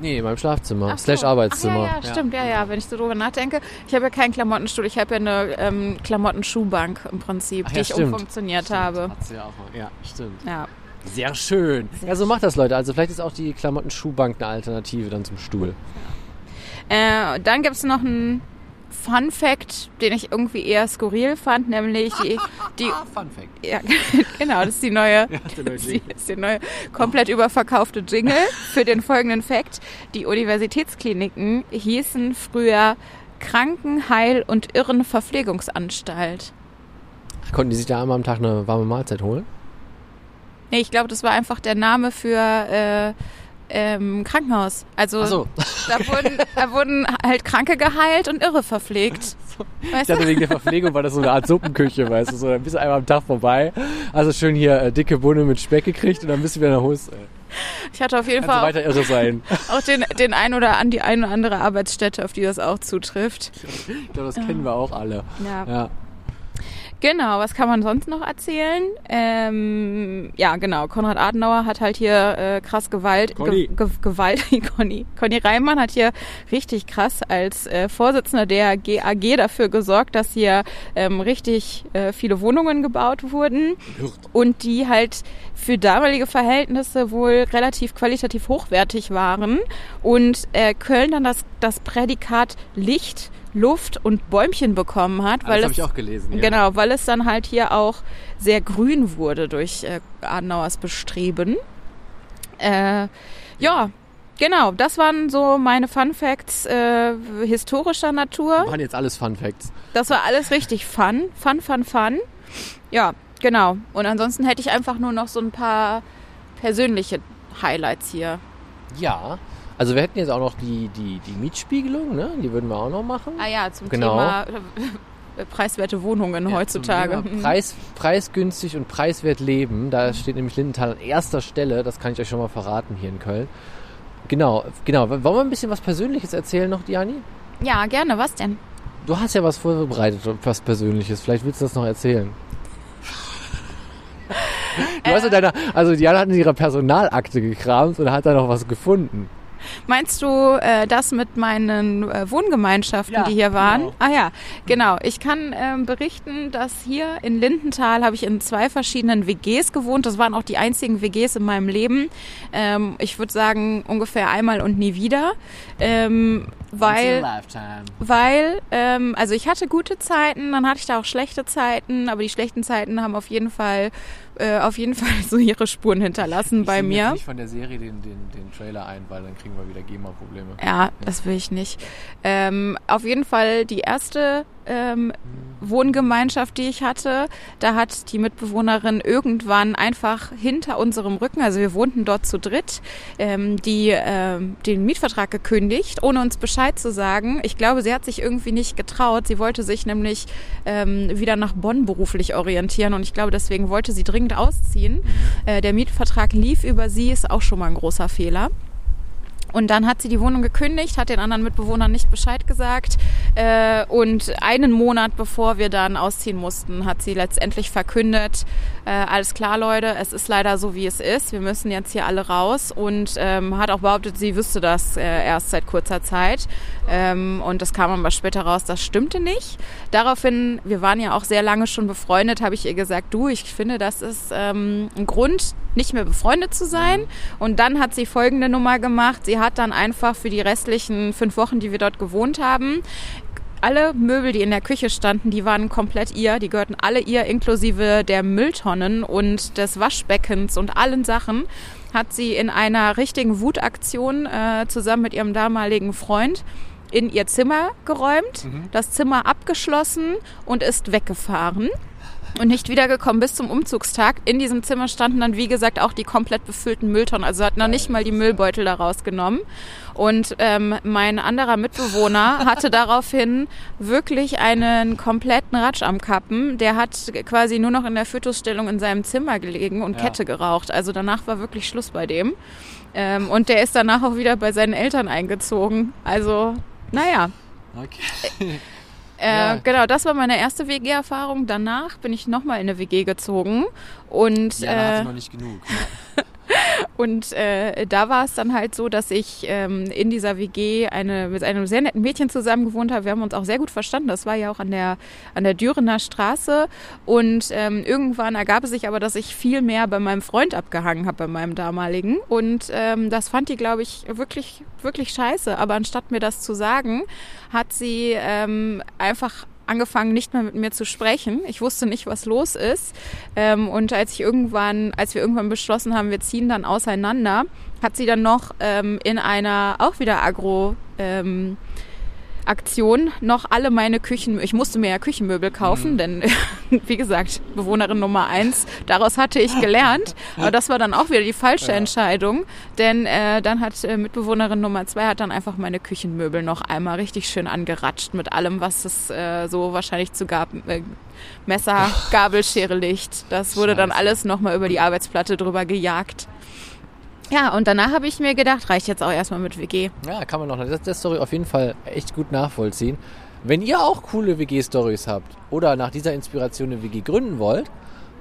Nee, in meinem Schlafzimmer, Ach so. slash Arbeitszimmer. Ach ja, ja, stimmt, ja, ja. Wenn ich so drüber nachdenke. Ich habe ja keinen Klamottenstuhl, ich habe ja eine ähm, Klamottenschuhbank im Prinzip, Ach die ja, ich stimmt. umfunktioniert habe. Hat sie ja, auch mal. ja, stimmt. Ja. Sehr schön. ja, so macht das, Leute. Also vielleicht ist auch die Klamottenschuhbank eine Alternative dann zum Stuhl. Äh, dann gibt es noch einen Fun Fact, den ich irgendwie eher skurril fand, nämlich die, die Ah, Fun Fact. ja, [LAUGHS] genau, das ist die neue, Ja, neue das ist die- Jingle. ist die neue komplett überverkaufte Jingle für den folgenden Fact. Die Universitätskliniken hießen früher Krankenheil- und Irrenverpflegungsanstalt. Konnten die sich da einmal am Tag eine warme Mahlzeit holen? Nee, ich glaube, das war einfach der Name für äh, ähm, Krankenhaus. Also so. da, [LAUGHS] wurden, da wurden halt Kranke geheilt und Irre verpflegt. Ich Weißt dachte du? wegen der Verpflegung war das so eine Art Suppenküche, weißt du, so dann bist du einmal am Tag vorbei, also schön hier äh, dicke Bohne mit Speck gekriegt und dann bist du wieder nach Hause. Ich hatte auf jeden Fall weiter irre sein. auch, [LAUGHS] auch den, den ein oder an die ein oder andere Arbeitsstätte, auf die das auch zutrifft. Ich glaube, das kennen wir auch alle. Ja. Ja. Genau, was kann man sonst noch erzählen? Ähm, ja, genau. Konrad Adenauer hat halt hier äh, krass Gewalt, Conny. Ge Ge Gewalt, [LAUGHS] Conny, Conny Reimann hat hier richtig krass als äh, Vorsitzender der GAG dafür gesorgt, dass hier ähm, richtig äh, viele Wohnungen gebaut wurden und die halt für damalige Verhältnisse wohl relativ qualitativ hochwertig waren und äh, Köln dann das, das Prädikat Licht, Luft und Bäumchen bekommen hat, Ah, weil das habe es ich auch gelesen. Ja. Genau, weil es dann halt hier auch sehr grün wurde durch äh, Adenauers Bestreben. Äh, ja, genau, das waren so meine Fun Facts äh, historischer Natur. machen jetzt alles Fun Facts. Das war alles richtig fun, fun, fun, fun. Ja, genau. Und ansonsten hätte ich einfach nur noch so ein paar persönliche Highlights hier. Ja. Also wir hätten jetzt auch noch die, die, die Mietspiegelung, ne? Die würden wir auch noch machen. Ah ja, zum Genau. Thema äh, [LAUGHS] preiswerte Wohnungen Ja, heutzutage. Preis, preisgünstig und preiswert leben. Da steht nämlich Lindenthal an erster Stelle. Das kann ich euch schon mal verraten hier in Köln. Genau, genau. Wollen wir ein bisschen was Persönliches erzählen noch, Diani? Ja, gerne. Was denn? Du hast ja was vorbereitet, was Persönliches. Vielleicht willst du das noch erzählen. [LAUGHS] Du hast in deiner, also Diana hat in ihrer Personalakte gekramt und hat da noch was gefunden. Meinst du äh, das mit meinen äh, Wohngemeinschaften, Ja, die hier waren? genau. Ah ja, genau. Ich kann ähm, berichten, dass hier in Lindenthal habe ich in zwei verschiedenen WGs gewohnt. Das waren auch die einzigen WGs in meinem Leben. Ähm, ich würde sagen ungefähr einmal und nie wieder. Ähm, weil weil, ähm, also ich hatte gute Zeiten, dann hatte ich da auch schlechte Zeiten, aber die schlechten Zeiten haben auf jeden Fall, äh, auf jeden Fall [LAUGHS] so ihre Spuren hinterlassen bei ich singe mir. Jetzt nicht von der Serie den, den, den Trailer ein, weil dann kriegen wir wieder GEMA-Probleme. Ja, das will ich nicht. Ähm, auf jeden Fall die erste ähm, Wohngemeinschaft, die ich hatte, da hat die Mitbewohnerin irgendwann einfach hinter unserem Rücken, also wir wohnten dort zu dritt, ähm, die ähm, den Mietvertrag gekündigt, ohne uns Bescheid zu sagen. Ich glaube, sie hat sich irgendwie nicht getraut. Sie wollte sich nämlich ähm, wieder nach Bonn beruflich orientieren und ich glaube, deswegen wollte sie dringend ausziehen. Äh, der Mietvertrag lief über sie, ist auch schon mal ein großer Fehler. Und dann hat sie die Wohnung gekündigt, hat den anderen Mitbewohnern nicht Bescheid gesagt. Äh, und einen Monat bevor wir dann ausziehen mussten, hat sie letztendlich verkündet, äh, alles klar Leute, es ist leider so, wie es ist. Wir müssen jetzt hier alle raus. Und ähm, hat auch behauptet, sie wüsste das äh, erst seit kurzer Zeit. Ähm, und das kam aber später raus, das stimmte nicht. Daraufhin, wir waren ja auch sehr lange schon befreundet, habe ich ihr gesagt, du, ich finde, das ist ähm, ein Grund, nicht mehr befreundet zu sein. Und dann hat sie folgende Nummer gemacht. Sie hat dann einfach für die restlichen fünf Wochen, die wir dort gewohnt haben, alle Möbel, die in der Küche standen, die waren komplett ihr. Die gehörten alle ihr, inklusive der Mülltonnen und des Waschbeckens und allen Sachen. Hat sie in einer richtigen Wutaktion äh, zusammen mit ihrem damaligen Freund in ihr Zimmer geräumt, das Zimmer abgeschlossen und ist weggefahren und nicht wiedergekommen bis zum Umzugstag. In diesem Zimmer standen dann, wie gesagt, auch die komplett befüllten Mülltonnen. Also hat noch nicht mal die Müllbeutel da rausgenommen. Und ähm, mein anderer Mitbewohner [LAUGHS] hatte daraufhin wirklich einen kompletten Ratsch am Kappen. Der hat quasi nur noch in der Fötusstellung in seinem Zimmer gelegen und Ja. Kette geraucht. Also danach war wirklich Schluss bei dem. Ähm, und der ist danach auch wieder bei seinen Eltern eingezogen. Also, naja. Okay. Äh, Ja. Genau, das war meine erste WG-Erfahrung. Danach bin ich nochmal in eine WG gezogen. Und, Ja, da äh, du noch nicht genug. [LAUGHS] und äh, da war es dann halt so, dass ich ähm, in dieser WG eine, mit einem sehr netten Mädchen zusammen gewohnt habe. Wir haben uns auch sehr gut verstanden. Das war ja auch an der, an der Dürener Straße. Und ähm, irgendwann ergab es sich aber, dass ich viel mehr bei meinem Freund abgehangen habe, bei meinem damaligen. Und ähm, das fand die, glaube ich, wirklich, wirklich scheiße. Aber anstatt mir das zu sagen, hat sie ähm, einfach angefangen, nicht mehr mit mir zu sprechen. Ich wusste nicht, was los ist. Ähm, und als ich irgendwann, als wir irgendwann beschlossen haben, wir ziehen dann auseinander, hat sie dann noch ähm, in einer auch wieder Agro ähm, Aktion noch alle meine Küchen, ich musste mir ja Küchenmöbel kaufen, denn [LAUGHS] wie gesagt, Bewohnerin Nummer eins, daraus hatte ich gelernt. [LAUGHS] Aber das war dann auch wieder die falsche Entscheidung, denn äh, dann hat äh, Mitbewohnerin Nummer zwei hat dann einfach meine Küchenmöbel noch einmal richtig schön angeratscht mit allem, was es äh, so wahrscheinlich zu gab. Äh, Messer, Gabel, Schere, Licht. Das wurde dann Scheiße. alles nochmal über die Arbeitsplatte drüber gejagt. Ja, und danach habe ich mir gedacht, reicht jetzt auch erstmal mit WG. Ja, kann man noch das, das Story auf jeden Fall echt gut nachvollziehen. Wenn ihr auch coole WG-Stories habt oder nach dieser Inspiration eine WG gründen wollt,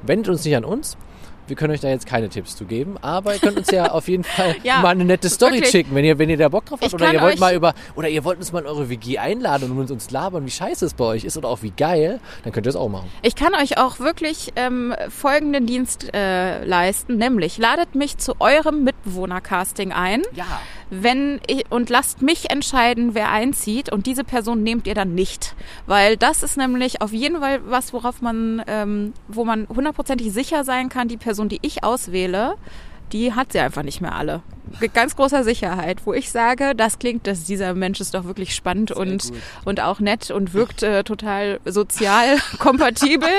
wendet uns nicht an uns. Wir können euch da jetzt keine Tipps zu geben, aber ihr könnt uns ja auf jeden Fall [LAUGHS] Ja, mal eine nette Story wirklich. schicken, wenn ihr, wenn ihr da Bock drauf habt. Ich Oder ihr wollt mal über, oder ihr wollt uns mal in eure WG einladen und mit uns labern, wie scheiße es bei euch ist oder auch wie geil, dann könnt ihr das auch machen. Ich kann euch auch wirklich ähm, folgenden Dienst äh, leisten, nämlich ladet mich zu eurem Mitbewohner-Casting ein, Ja. Wenn ich, und lasst mich entscheiden, wer einzieht und diese Person nehmt ihr dann nicht, weil das ist nämlich auf jeden Fall was, worauf man, ähm, wo man hundertprozentig sicher sein kann, die Person, die ich auswähle, die hat sie einfach nicht mehr alle. Mit ganz großer Sicherheit, wo ich sage, das klingt, dass dieser Mensch ist doch wirklich spannend und, gut. und auch nett und wirkt äh, total sozial [LAUGHS] kompatibel.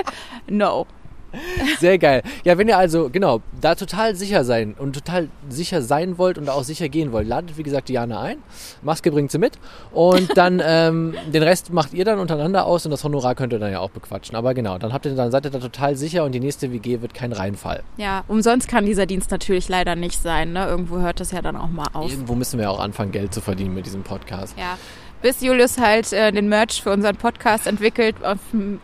No. [LAUGHS] Sehr geil. Ja, wenn ihr also, genau, da total sicher sein und total sicher sein wollt und auch sicher gehen wollt, ladet wie gesagt Diana ein. Maske bringt sie mit und [LAUGHS] dann ähm, den Rest macht ihr dann untereinander aus und das Honorar könnt ihr dann ja auch bequatschen. Aber genau, dann habt ihr dann seid ihr da total sicher und die nächste WG wird kein Reinfall. Ja, umsonst kann dieser Dienst natürlich leider nicht sein. Ne? Irgendwo hört das ja dann auch mal auf. Irgendwo müssen wir auch anfangen, Geld zu verdienen mit diesem Podcast. Ja. Bis Julius halt äh, den Merch für unseren Podcast entwickelt, auf,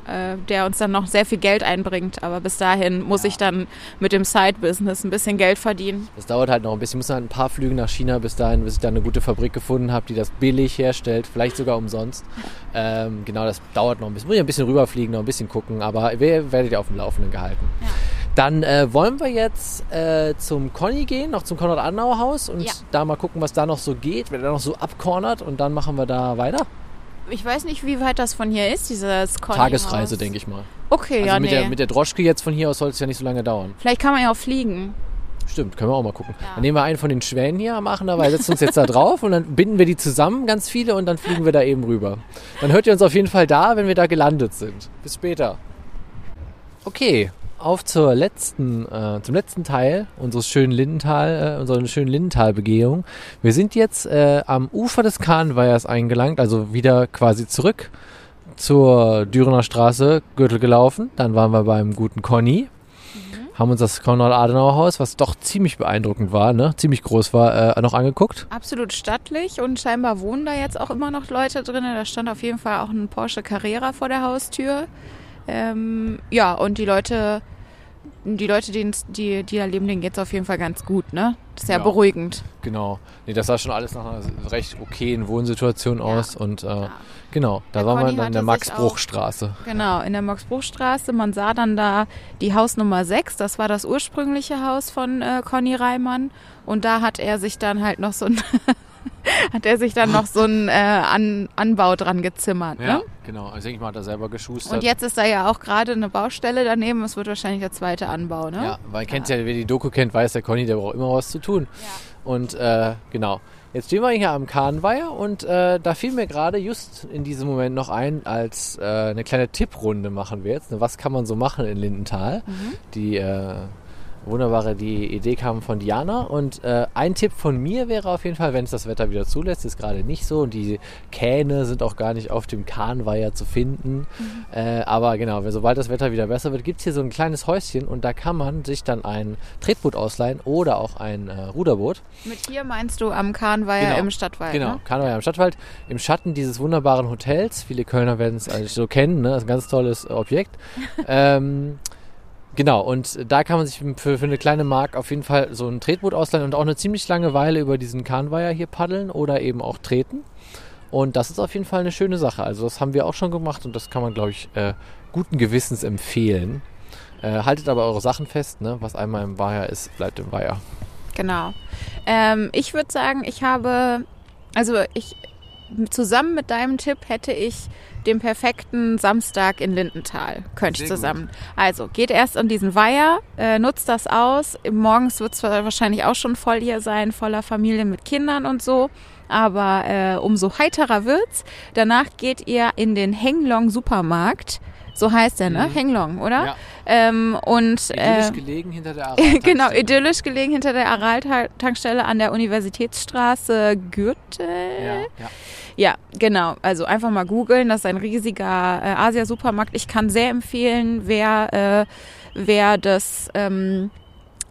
äh, der uns dann noch sehr viel Geld einbringt. Aber bis dahin muss ich dann mit dem Side-Business ein bisschen Geld verdienen. Das dauert halt noch ein bisschen. Ich muss dann ein paar Flüge nach China bis dahin, bis ich da eine gute Fabrik gefunden habe, die das billig herstellt, vielleicht sogar umsonst. [LAUGHS] Ähm, genau, das dauert noch ein bisschen. Muss ich ein bisschen rüberfliegen, noch ein bisschen gucken, aber ihr werdet ja auf dem Laufenden gehalten. Ja. Dann äh, wollen wir jetzt äh, zum Conny gehen, noch zum Konrad-Adenauer-Haus und Ja. da mal gucken, was da noch so geht, wer da noch so abcornert und dann machen wir da weiter. Ich weiß nicht, wie weit das von hier ist, dieses Conny Tagesreise, denke ich mal. Okay, Also ja, mit, nee. der, mit der Droschke jetzt von hier aus soll es ja nicht so lange dauern. Vielleicht kann man ja auch fliegen. Stimmt, können wir auch mal gucken. Ja. Dann nehmen wir einen von den Schwänen hier am Aachener Weil, setzen uns jetzt da [LAUGHS] drauf und dann binden wir die zusammen, ganz viele, und dann fliegen wir da eben rüber. Dann hört ihr uns auf jeden Fall da, wenn wir da gelandet sind. Bis später. Okay, auf zur letzten, äh, zum letzten Teil unseres schönen Lindental, äh, unserer schönen Lindental-Begehung. Wir sind jetzt äh, am Ufer des Kahnweihers eingelangt, also wieder quasi zurück zur Dürener Straße, Gürtel gelaufen. Dann waren wir beim guten Conny, haben uns das Konrad-Adenauer-Haus, was doch ziemlich beeindruckend war, ne? ziemlich groß war, äh, noch angeguckt. Absolut stattlich und scheinbar wohnen da jetzt auch immer noch Leute drin. Da stand auf jeden Fall auch ein Porsche Carrera vor der Haustür. Ähm, ja, und die Leute die Leute, die, die, die da leben, denen geht es auf jeden Fall ganz gut, ne? Das ist ja, Ja. beruhigend. Genau. Nee, das sah schon alles nach einer recht okayen Wohnsituation aus. Und äh, genau, da Der waren wir dann in der Max-Bruch-Straße. Genau, in der Max-Bruch-Straße. Man sah dann da die Haus Nummer 6, das war das ursprüngliche Haus von äh, Conny Reimann. Und da hat er sich dann halt noch so ein, [LAUGHS] hat er sich dann noch so ein äh, An Anbau dran gezimmert. Ja, Ne? genau. Also denke ich mal, hat er selber geschustert. Und jetzt ist da ja auch gerade eine Baustelle daneben. Es wird wahrscheinlich der zweite Anbau, ne? Ja, weil kennt ja, wer die Doku kennt, weiß der Conny, der braucht immer was zu tun. Und äh, genau. Jetzt stehen wir hier am Kahnweiher und äh, da fiel mir gerade just in diesem Moment noch ein, als äh, eine kleine Tipprunde machen wir jetzt. Ne, Was kann man so machen in Lindenthal? Die äh, wunderbare die Idee kam von Diana und äh, ein Tipp von mir wäre auf jeden Fall, wenn es das Wetter wieder zulässt, ist gerade nicht so und die Kähne sind auch gar nicht auf dem Kahnweiher zu finden. Äh, aber genau, sobald das Wetter wieder besser wird, gibt es hier so ein kleines Häuschen und da kann man sich dann ein Tretboot ausleihen oder auch ein äh, Ruderboot. Mit hier meinst du am Kahnweiher Genau. im Stadtwald, Genau, ne? Kahnweiher im Stadtwald, im Schatten dieses wunderbaren Hotels. Viele Kölner werden es eigentlich so kennen, ne? das ist ein ganz tolles Objekt. [LAUGHS] ähm, genau, und da kann man sich für, für eine kleine Mark auf jeden Fall so ein Tretboot ausleihen und auch eine ziemlich lange Weile über diesen Kahnweiher hier paddeln oder eben auch treten. Und das ist auf jeden Fall eine schöne Sache. Also das haben wir auch schon gemacht und das kann man, glaube ich, äh, guten Gewissens empfehlen. Äh, haltet aber eure Sachen fest, ne? was einmal im Weiher ist, bleibt im Weiher. Genau. Ähm, ich würde sagen, ich habe, also ich, zusammen mit deinem Tipp hätte ich den perfekten Samstag in Lindenthal. Könnte ich Sehr gut. zusammen. Also geht erst an diesen Weiher, äh, nutzt das aus. Morgens wird es wahrscheinlich auch schon voll hier sein, voller Familien mit Kindern und so. Aber äh, umso heiterer wird's. Danach geht ihr in den Henglong Supermarkt. So heißt der, ne? Mhm. Henglong, oder? Ja. Ähm, und Idyllisch äh, gelegen hinter der [LAUGHS] genau, Aral-Tankstelle. idyllisch gelegen hinter der Aral-Tankstelle an der Universitätsstraße Gürtel. Ja, ja. Ja, genau. Also einfach mal googeln. Das ist ein riesiger äh, Asia-Supermarkt. Ich kann sehr empfehlen, wer, äh, wer das ähm,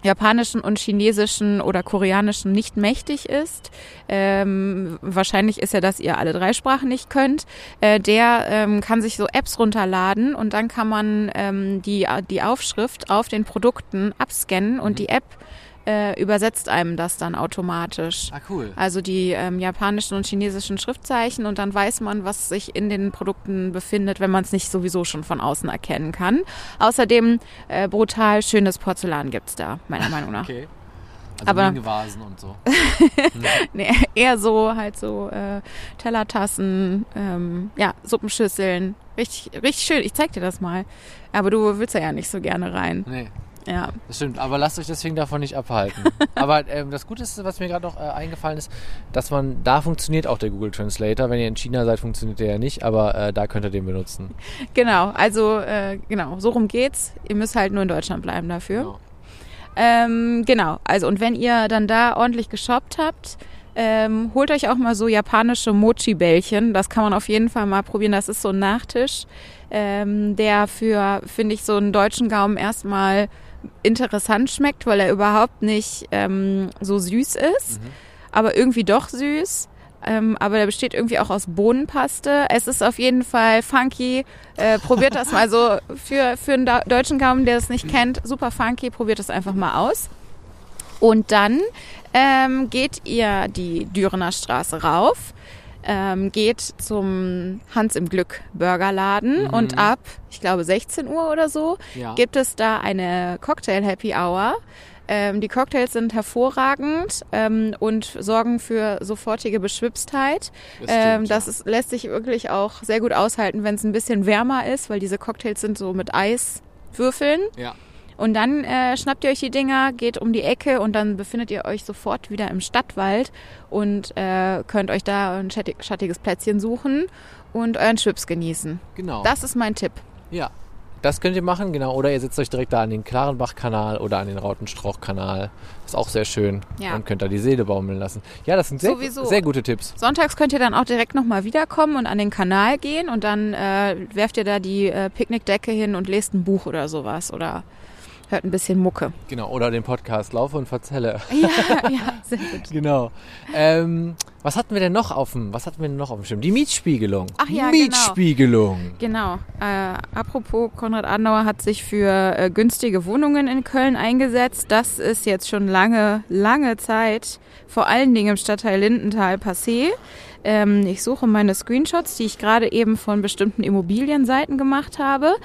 japanischen und chinesischen oder koreanischen nicht mächtig ist. Ähm, wahrscheinlich ist ja, dass ihr alle drei Sprachen nicht könnt. Äh, der ähm, kann sich so Apps runterladen und dann kann man ähm, die, die Aufschrift auf den Produkten abscannen und die App äh, übersetzt einem das dann automatisch. Ah, cool. Also die ähm, japanischen und chinesischen Schriftzeichen und dann weiß man, was sich in den Produkten befindet, wenn man es nicht sowieso schon von außen erkennen kann. Außerdem äh, brutal schönes Porzellan gibt's da, meiner Meinung nach. [LAUGHS] Okay. Also Aber- Mingevasen und so. [LAUGHS] Nee, eher so halt so äh, Tellertassen, ähm, ja, Suppenschüsseln. Richtig, richtig schön. Ich zeig dir das mal. Aber du willst da ja nicht so gerne rein. Nee, Ja. das stimmt. Aber lasst euch deswegen davon nicht abhalten. [LAUGHS] Aber ähm, das Gute ist, was mir gerade noch äh, eingefallen ist, dass man, da funktioniert auch der Google Translator. Wenn ihr in China seid, funktioniert der ja nicht, aber äh, da könnt ihr den benutzen. Genau, also äh, genau, so rum geht's. Ihr müsst halt nur in Deutschland bleiben dafür. Genau. Ähm, genau, also und wenn ihr dann da ordentlich geshoppt habt, ähm, holt euch auch mal so japanische Mochi-Bällchen. Das kann man auf jeden Fall mal probieren. Das ist so ein Nachtisch, ähm, der für, finde ich, so einen deutschen Gaumen erstmal interessant schmeckt, weil er überhaupt nicht ähm, so süß ist, aber irgendwie doch süß. Ähm, aber der besteht irgendwie auch aus Bohnenpaste. Es ist auf jeden Fall funky. Äh, probiert das mal so für, für einen deutschen Gaumen, der es nicht kennt. Super funky. Probiert das einfach mal aus. Und dann ähm, geht ihr die Dürener Straße rauf, ähm, geht zum Hans im Glück Burgerladen und ab, ich glaube 16 Uhr oder so, Ja. gibt es da eine Cocktail Happy Hour. Ähm, die Cocktails sind hervorragend ähm, und sorgen für sofortige Beschwipstheit. Das ähm, stimmt, das ist, lässt sich wirklich auch sehr gut aushalten, wenn es ein bisschen wärmer ist, weil diese Cocktails sind so mit Eiswürfeln. Ja. Und dann äh, schnappt ihr euch die Dinger, geht um die Ecke und dann befindet ihr euch sofort wieder im Stadtwald und äh, könnt euch da ein schattig, schattiges Plätzchen suchen und euren Schwips genießen. Genau. Das ist mein Tipp. Ja. Das könnt ihr machen, genau. Oder ihr setzt euch direkt da an den Klarenbach-Kanal oder an den Rautenstrauch-Kanal. Ist auch sehr schön. Ja. Und könnt da die Seele baumeln lassen. Ja, das sind sehr, Sowieso. sehr gute Tipps. Sonntags könnt ihr dann auch direkt nochmal wiederkommen und an den Kanal gehen und dann äh, werft ihr da die äh, Picknickdecke hin und lest ein Buch oder sowas oder hört ein bisschen Mucke. Genau. Oder den Podcast Laufe und Verzelle. [LAUGHS] Ja, ja, [LAUGHS] sehr gut. Genau. Ähm, Was hatten wir denn noch auf dem, was hatten wir denn noch auf dem Schirm? Die Mietspiegelung. Ach ja, genau. Mietspiegelung. Genau. Äh, apropos, Konrad Adenauer hat sich für äh, günstige Wohnungen in Köln eingesetzt. Das ist jetzt schon lange, lange Zeit, vor allen Dingen im Stadtteil Lindenthal passé. Ähm, ich suche meine Screenshots, die ich gerade eben von bestimmten Immobilienseiten gemacht habe.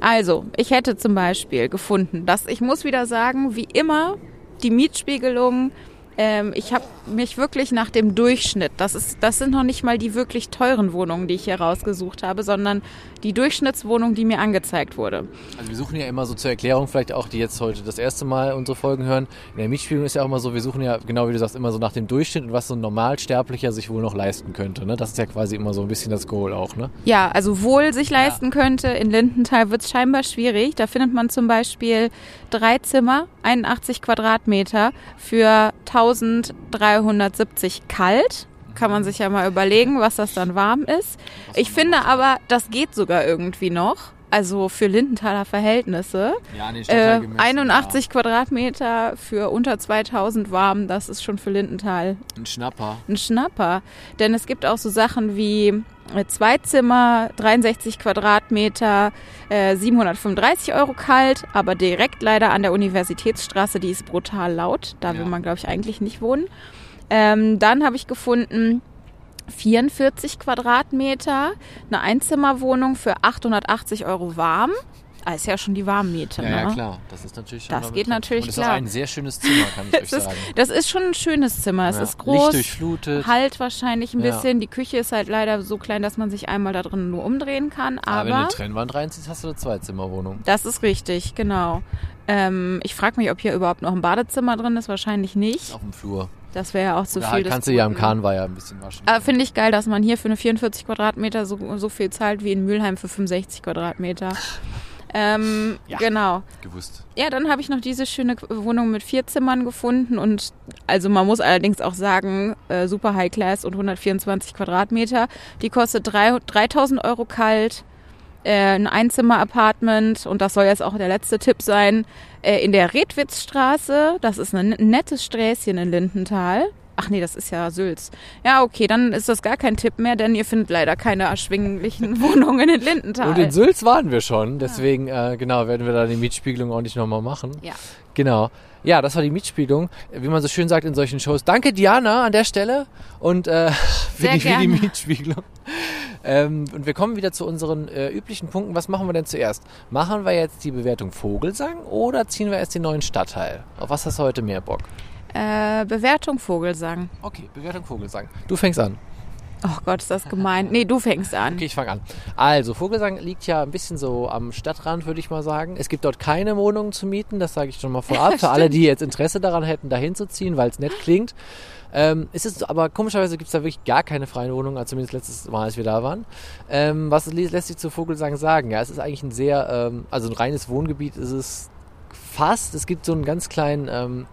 Also, ich hätte zum Beispiel gefunden, dass ich muss wieder sagen, wie immer, die Mietspiegelung ähm, ich habe mich wirklich nach dem Durchschnitt, das, ist, das sind noch nicht mal die wirklich teuren Wohnungen, die ich hier rausgesucht habe, sondern die Durchschnittswohnung, die mir angezeigt wurde. Also wir suchen ja immer so zur Erklärung, vielleicht auch die jetzt heute das erste Mal unsere Folgen hören. In der Mietspielung ist ja auch immer so, wir suchen ja, genau wie du sagst, immer so nach dem Durchschnitt und was so ein Normalsterblicher sich wohl noch leisten könnte. Ne? Das ist ja quasi immer so ein bisschen das Goal auch, ne? Ja, also wohl sich leisten ja. könnte. In Lindenthal wird es scheinbar schwierig. Da findet man zum Beispiel drei Zimmer, 81 Quadratmeter für 1370 kalt. Kann man sich ja mal überlegen, was das dann warm ist. Ich finde aber, das geht sogar irgendwie noch. Also für Lindenthaler Verhältnisse. Ja, nee, äh, 81 ja. Quadratmeter für unter 2000 warm, das ist schon für Lindenthal ein Schnapper. Ein Schnapper. Denn es gibt auch so Sachen wie zwei Zimmer, 63 Quadratmeter, äh, 735 Euro kalt, aber direkt leider an der Universitätsstraße, die ist brutal laut. Da will man, glaube ich, eigentlich nicht wohnen. Ähm, dann habe ich gefunden 44 Quadratmeter, eine Einzimmerwohnung für 880 Euro warm. Ah, ist ja schon die Warmmiete. Ja, ne? ja klar. Das ist natürlich schon Das geht natürlich Und das klar. ist auch ein sehr schönes Zimmer, kann ich [LAUGHS] euch das, ist, sagen. das ist schon ein schönes Zimmer. Es Ja. ist groß. Lichtdurchflutet. Halt wahrscheinlich ein Ja. bisschen. Die Küche ist halt leider so klein, dass man sich einmal da drin nur umdrehen kann. Aber wenn du Aber eine Trennwand reinziehst, hast du eine Zweizimmerwohnung. das ist richtig, genau. Ähm, ich frage mich, ob hier überhaupt noch ein Badezimmer drin ist. Wahrscheinlich nicht. Auf dem Flur. Das wäre ja auch zu da viel. halt kannst du ja Guten. Kahnweiher ein bisschen waschen. Aber finde ich geil, dass man hier für eine 44 Quadratmeter so, so viel zahlt wie in Mülheim für 65 Quadratmeter. Ähm, Ja. Genau. Gewusst. Ja, dann habe ich noch diese schöne Wohnung mit vier Zimmern gefunden und also man muss allerdings auch sagen, äh, super High Class und 124 Quadratmeter. Die kostet drei- 3000 Euro kalt, äh, ein Einzimmer-Apartment und das soll jetzt auch der letzte Tipp sein, äh, in der Redwitzstraße, das ist ein nettes Sträßchen in Lindenthal. Ach nee, das ist ja Sülz. Ja, okay, dann ist das gar kein Tipp mehr, denn ihr findet leider keine erschwinglichen [LAUGHS] Wohnungen in Lindenthal. Und in Sülz waren wir schon, deswegen, äh, genau, werden wir da die Mietspiegelung auch nicht nochmal machen. ja. Genau. Ja, das war die Mietspiegelung. Wie man so schön sagt in solchen Shows. Danke, Diana, an der Stelle. Und äh, [LAUGHS] für, die, für die. Mietspiegelung. Ähm, und wir kommen wieder zu unseren äh, üblichen Punkten. Was machen wir denn zuerst? Machen wir jetzt die Bewertung Vogelsang oder ziehen wir erst den neuen Stadtteil? Auf was hast du heute mehr Bock? Äh, Bewertung Vogelsang. Okay, Bewertung Vogelsang. Du fängst an. Oh Gott, ist das gemein. Nee, du fängst an. Okay, ich fange an. Also, Vogelsang liegt ja ein bisschen so am Stadtrand, würde ich mal sagen. Es gibt dort keine Wohnungen zu mieten, das sage ich schon mal vorab. [LAUGHS] Für alle, die jetzt Interesse daran hätten, da hinzuziehen, weil es nett klingt. Ähm, es ist aber komischerweise gibt es da wirklich gar keine freien Wohnungen, also zumindest letztes Mal, als wir da waren. Ähm, was lä- lässt sich zu Vogelsang sagen? Ja, es ist eigentlich ein sehr, ähm, also ein reines Wohngebiet ist es fast. Es gibt so einen ganz kleinen ähm,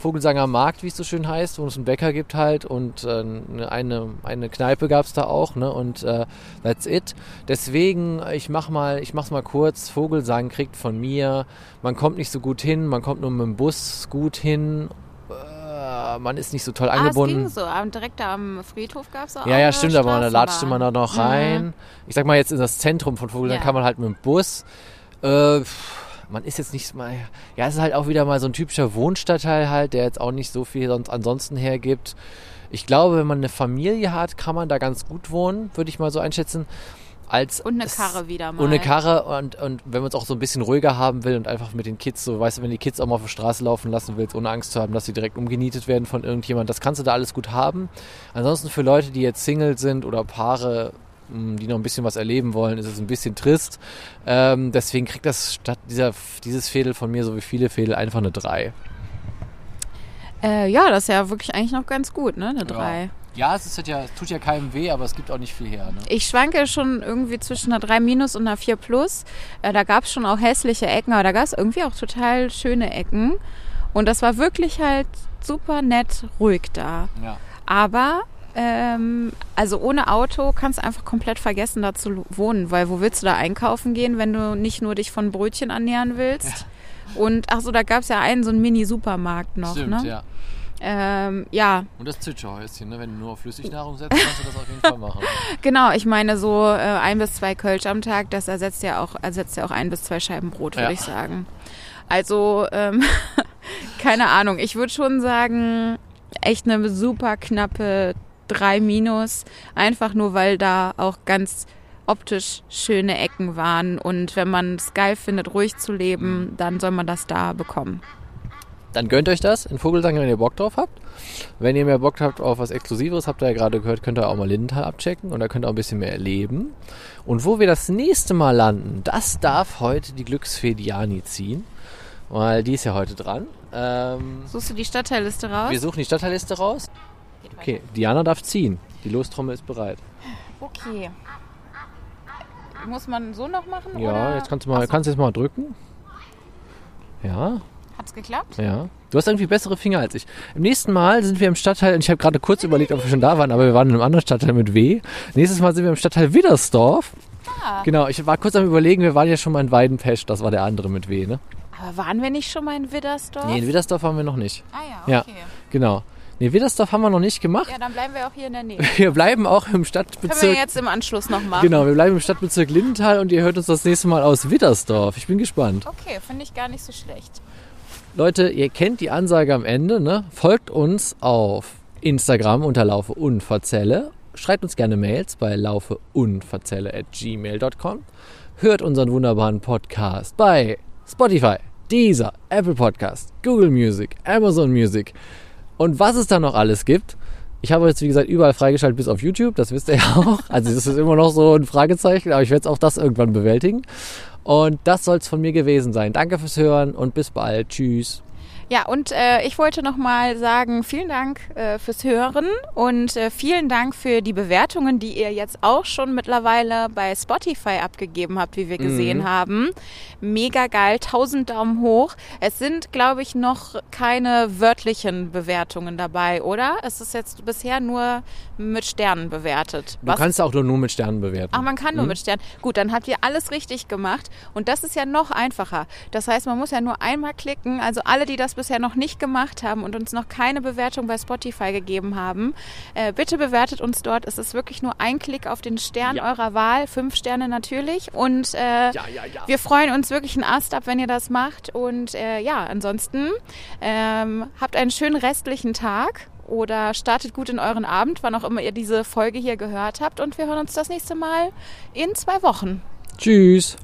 Vogelsanger Markt, wie es so schön heißt, wo es einen Bäcker gibt halt und äh, eine, eine Kneipe gab es da auch, ne? Und äh, that's it. Deswegen, ich mach mal, ich mach's mal kurz. Vogelsang kriegt von mir, man kommt nicht so gut hin, man kommt nur mit dem Bus gut hin. Äh, man ist nicht so toll Ah, es angebunden. ging so. Am- Direkt am Friedhof gab es auch Ja, ja, stimmt, aber da latschte man da noch rein. Ich sag mal jetzt in das Zentrum von Vogelsang Ja. kann man halt mit dem Bus. Äh, man ist jetzt nicht mal. Ja, es ist halt auch wieder mal so ein typischer Wohnstadtteil halt, der jetzt auch nicht so viel sonst ansonsten hergibt. Ich glaube, wenn man eine Familie hat, kann man da ganz gut wohnen, würde ich mal so einschätzen. Als Und eine Karre wieder mal. und eine Karre und, und wenn man es auch so ein bisschen ruhiger haben will und einfach mit den Kids so, weißt du, wenn die Kids auch mal auf der Straße laufen lassen willst, ohne Angst zu haben, dass sie direkt umgenietet werden von irgendjemand, das kannst du da alles gut haben. Ansonsten für Leute, die jetzt Single sind oder Paare, die noch ein bisschen was erleben wollen, ist es ein bisschen trist. Ähm, deswegen kriegt das statt dieser, dieses Fädel von mir, so wie viele Fädel, einfach eine 3. Äh, ja, das ist ja wirklich eigentlich noch ganz gut, ne? Eine 3. Ja, es ist halt ja, es tut ja keinem weh, aber es gibt auch nicht viel her. Ne? Ich schwanke schon irgendwie zwischen einer 3 minus und einer 4 plus. Äh, da gab es schon auch hässliche Ecken, aber da gab es irgendwie auch total schöne Ecken. Und das war wirklich halt super nett ruhig da. Ja. Aber ähm, also ohne Auto kannst du einfach komplett vergessen, da zu wohnen, weil wo willst du da einkaufen gehen, wenn du nicht nur dich von Brötchen ernähren willst? Und ach so, da gab es ja einen so einen Mini-Supermarkt noch, Stimmt, ne? ja. Ähm, ja, Und das Zwitscherhäuschen, ne? wenn du nur auf Flüssignahrung setzt, kannst du das auf jeden Fall machen. [LAUGHS] genau. Ich meine so äh, ein bis zwei Kölsch am Tag, das ersetzt ja auch ersetzt ja auch ein bis zwei Scheiben Brot, würde Ja. ich sagen. Also ähm, [LAUGHS] keine Ahnung. Ich würde schon sagen, echt eine super knappe 3 minus, einfach nur weil da auch ganz optisch schöne Ecken waren und wenn man es geil findet, ruhig zu leben, dann soll man das da bekommen. Dann gönnt euch das in Vogelsang, wenn ihr Bock drauf habt. Wenn ihr mehr Bock habt auf was Exklusiveres, habt ihr ja gerade gehört, könnt ihr auch mal Lindenthal abchecken und da könnt ihr auch ein bisschen mehr erleben. Und wo wir das nächste Mal landen, das darf heute die Glücksfee Diani ziehen, weil die ist ja heute dran. Ähm, Suchst du die Stadtteilliste raus? wir suchen die Stadtteilliste raus. Okay, Diana darf ziehen. Die Lostrommel ist bereit. Okay. Muss man so noch machen? Ja, oder? jetzt kannst du mal, so. kannst jetzt mal drücken. Ja, Hat's geklappt? Ja. Du hast irgendwie bessere Finger als ich. Im nächsten Mal sind wir im Stadtteil, und ich habe gerade kurz überlegt, ob wir schon da waren, aber wir waren in einem anderen Stadtteil mit W. Nächstes Mal sind wir im Stadtteil Widdersdorf. Ah. Genau, ich war kurz am überlegen, wir waren ja schon mal in Weidenpesch, das war der andere mit W, ne? Aber waren wir nicht schon mal in Widdersdorf? Nee, in Widdersdorf waren wir noch nicht. Ah Ja. ja, okay. Genau. Nee, Widdersdorf haben wir noch nicht gemacht. Ja, dann bleiben wir auch hier in der Nähe. [LAUGHS] Wir bleiben auch im Können wir Stadtbezirk. jetzt im Anschluss noch machen. Genau, wir bleiben im Stadtbezirk Lindenthal und ihr hört uns das nächste Mal aus Widdersdorf. Ich bin gespannt. Okay, finde ich gar nicht so schlecht. Leute, ihr kennt die Ansage am Ende, ne? Folgt uns auf Instagram unter Laufe Unverzelle. Schreibt uns gerne Mails bei at gmail.com. Hört unseren wunderbaren Podcast bei Spotify, Deezer, Apple Podcast, Google Music, Amazon Music und was es da noch alles gibt. Ich habe jetzt, wie gesagt, überall freigeschaltet bis auf YouTube, das wisst ihr ja auch. [LAUGHS] Also das ist immer noch so ein Fragezeichen, aber ich werde auch das irgendwann bewältigen. Und das soll es von mir gewesen sein. Danke fürs Hören und bis bald. Tschüss. Ja, und äh, ich wollte noch mal sagen, vielen Dank äh, fürs Hören und äh, vielen Dank für die Bewertungen, die ihr jetzt auch schon mittlerweile bei Spotify abgegeben habt, wie wir gesehen haben. Mega geil, 1000 Daumen hoch. Es sind, glaube ich, noch keine wörtlichen Bewertungen dabei, oder? Es ist jetzt bisher nur mit Sternen bewertet. Du kannst auch nur, nur mit Sternen bewerten. Ach, man kann nur mit Sternen. Gut, dann habt ihr alles richtig gemacht. Und das ist ja noch einfacher. Das heißt, man muss ja nur einmal klicken. Also alle, die das bisher noch nicht gemacht haben und uns noch keine Bewertung bei Spotify gegeben haben, äh, bitte bewertet uns dort. Es ist wirklich nur ein Klick auf den Stern Ja. eurer Wahl. Fünf Sterne natürlich. Und äh, ja, ja, ja. wir freuen uns wirklich einen Ast ab, wenn ihr das macht. Und äh, ja, ansonsten ähm, habt einen schönen restlichen Tag oder startet gut in euren Abend, wann auch immer ihr diese Folge hier gehört habt. Und wir hören uns das nächste Mal in zwei Wochen. Tschüss.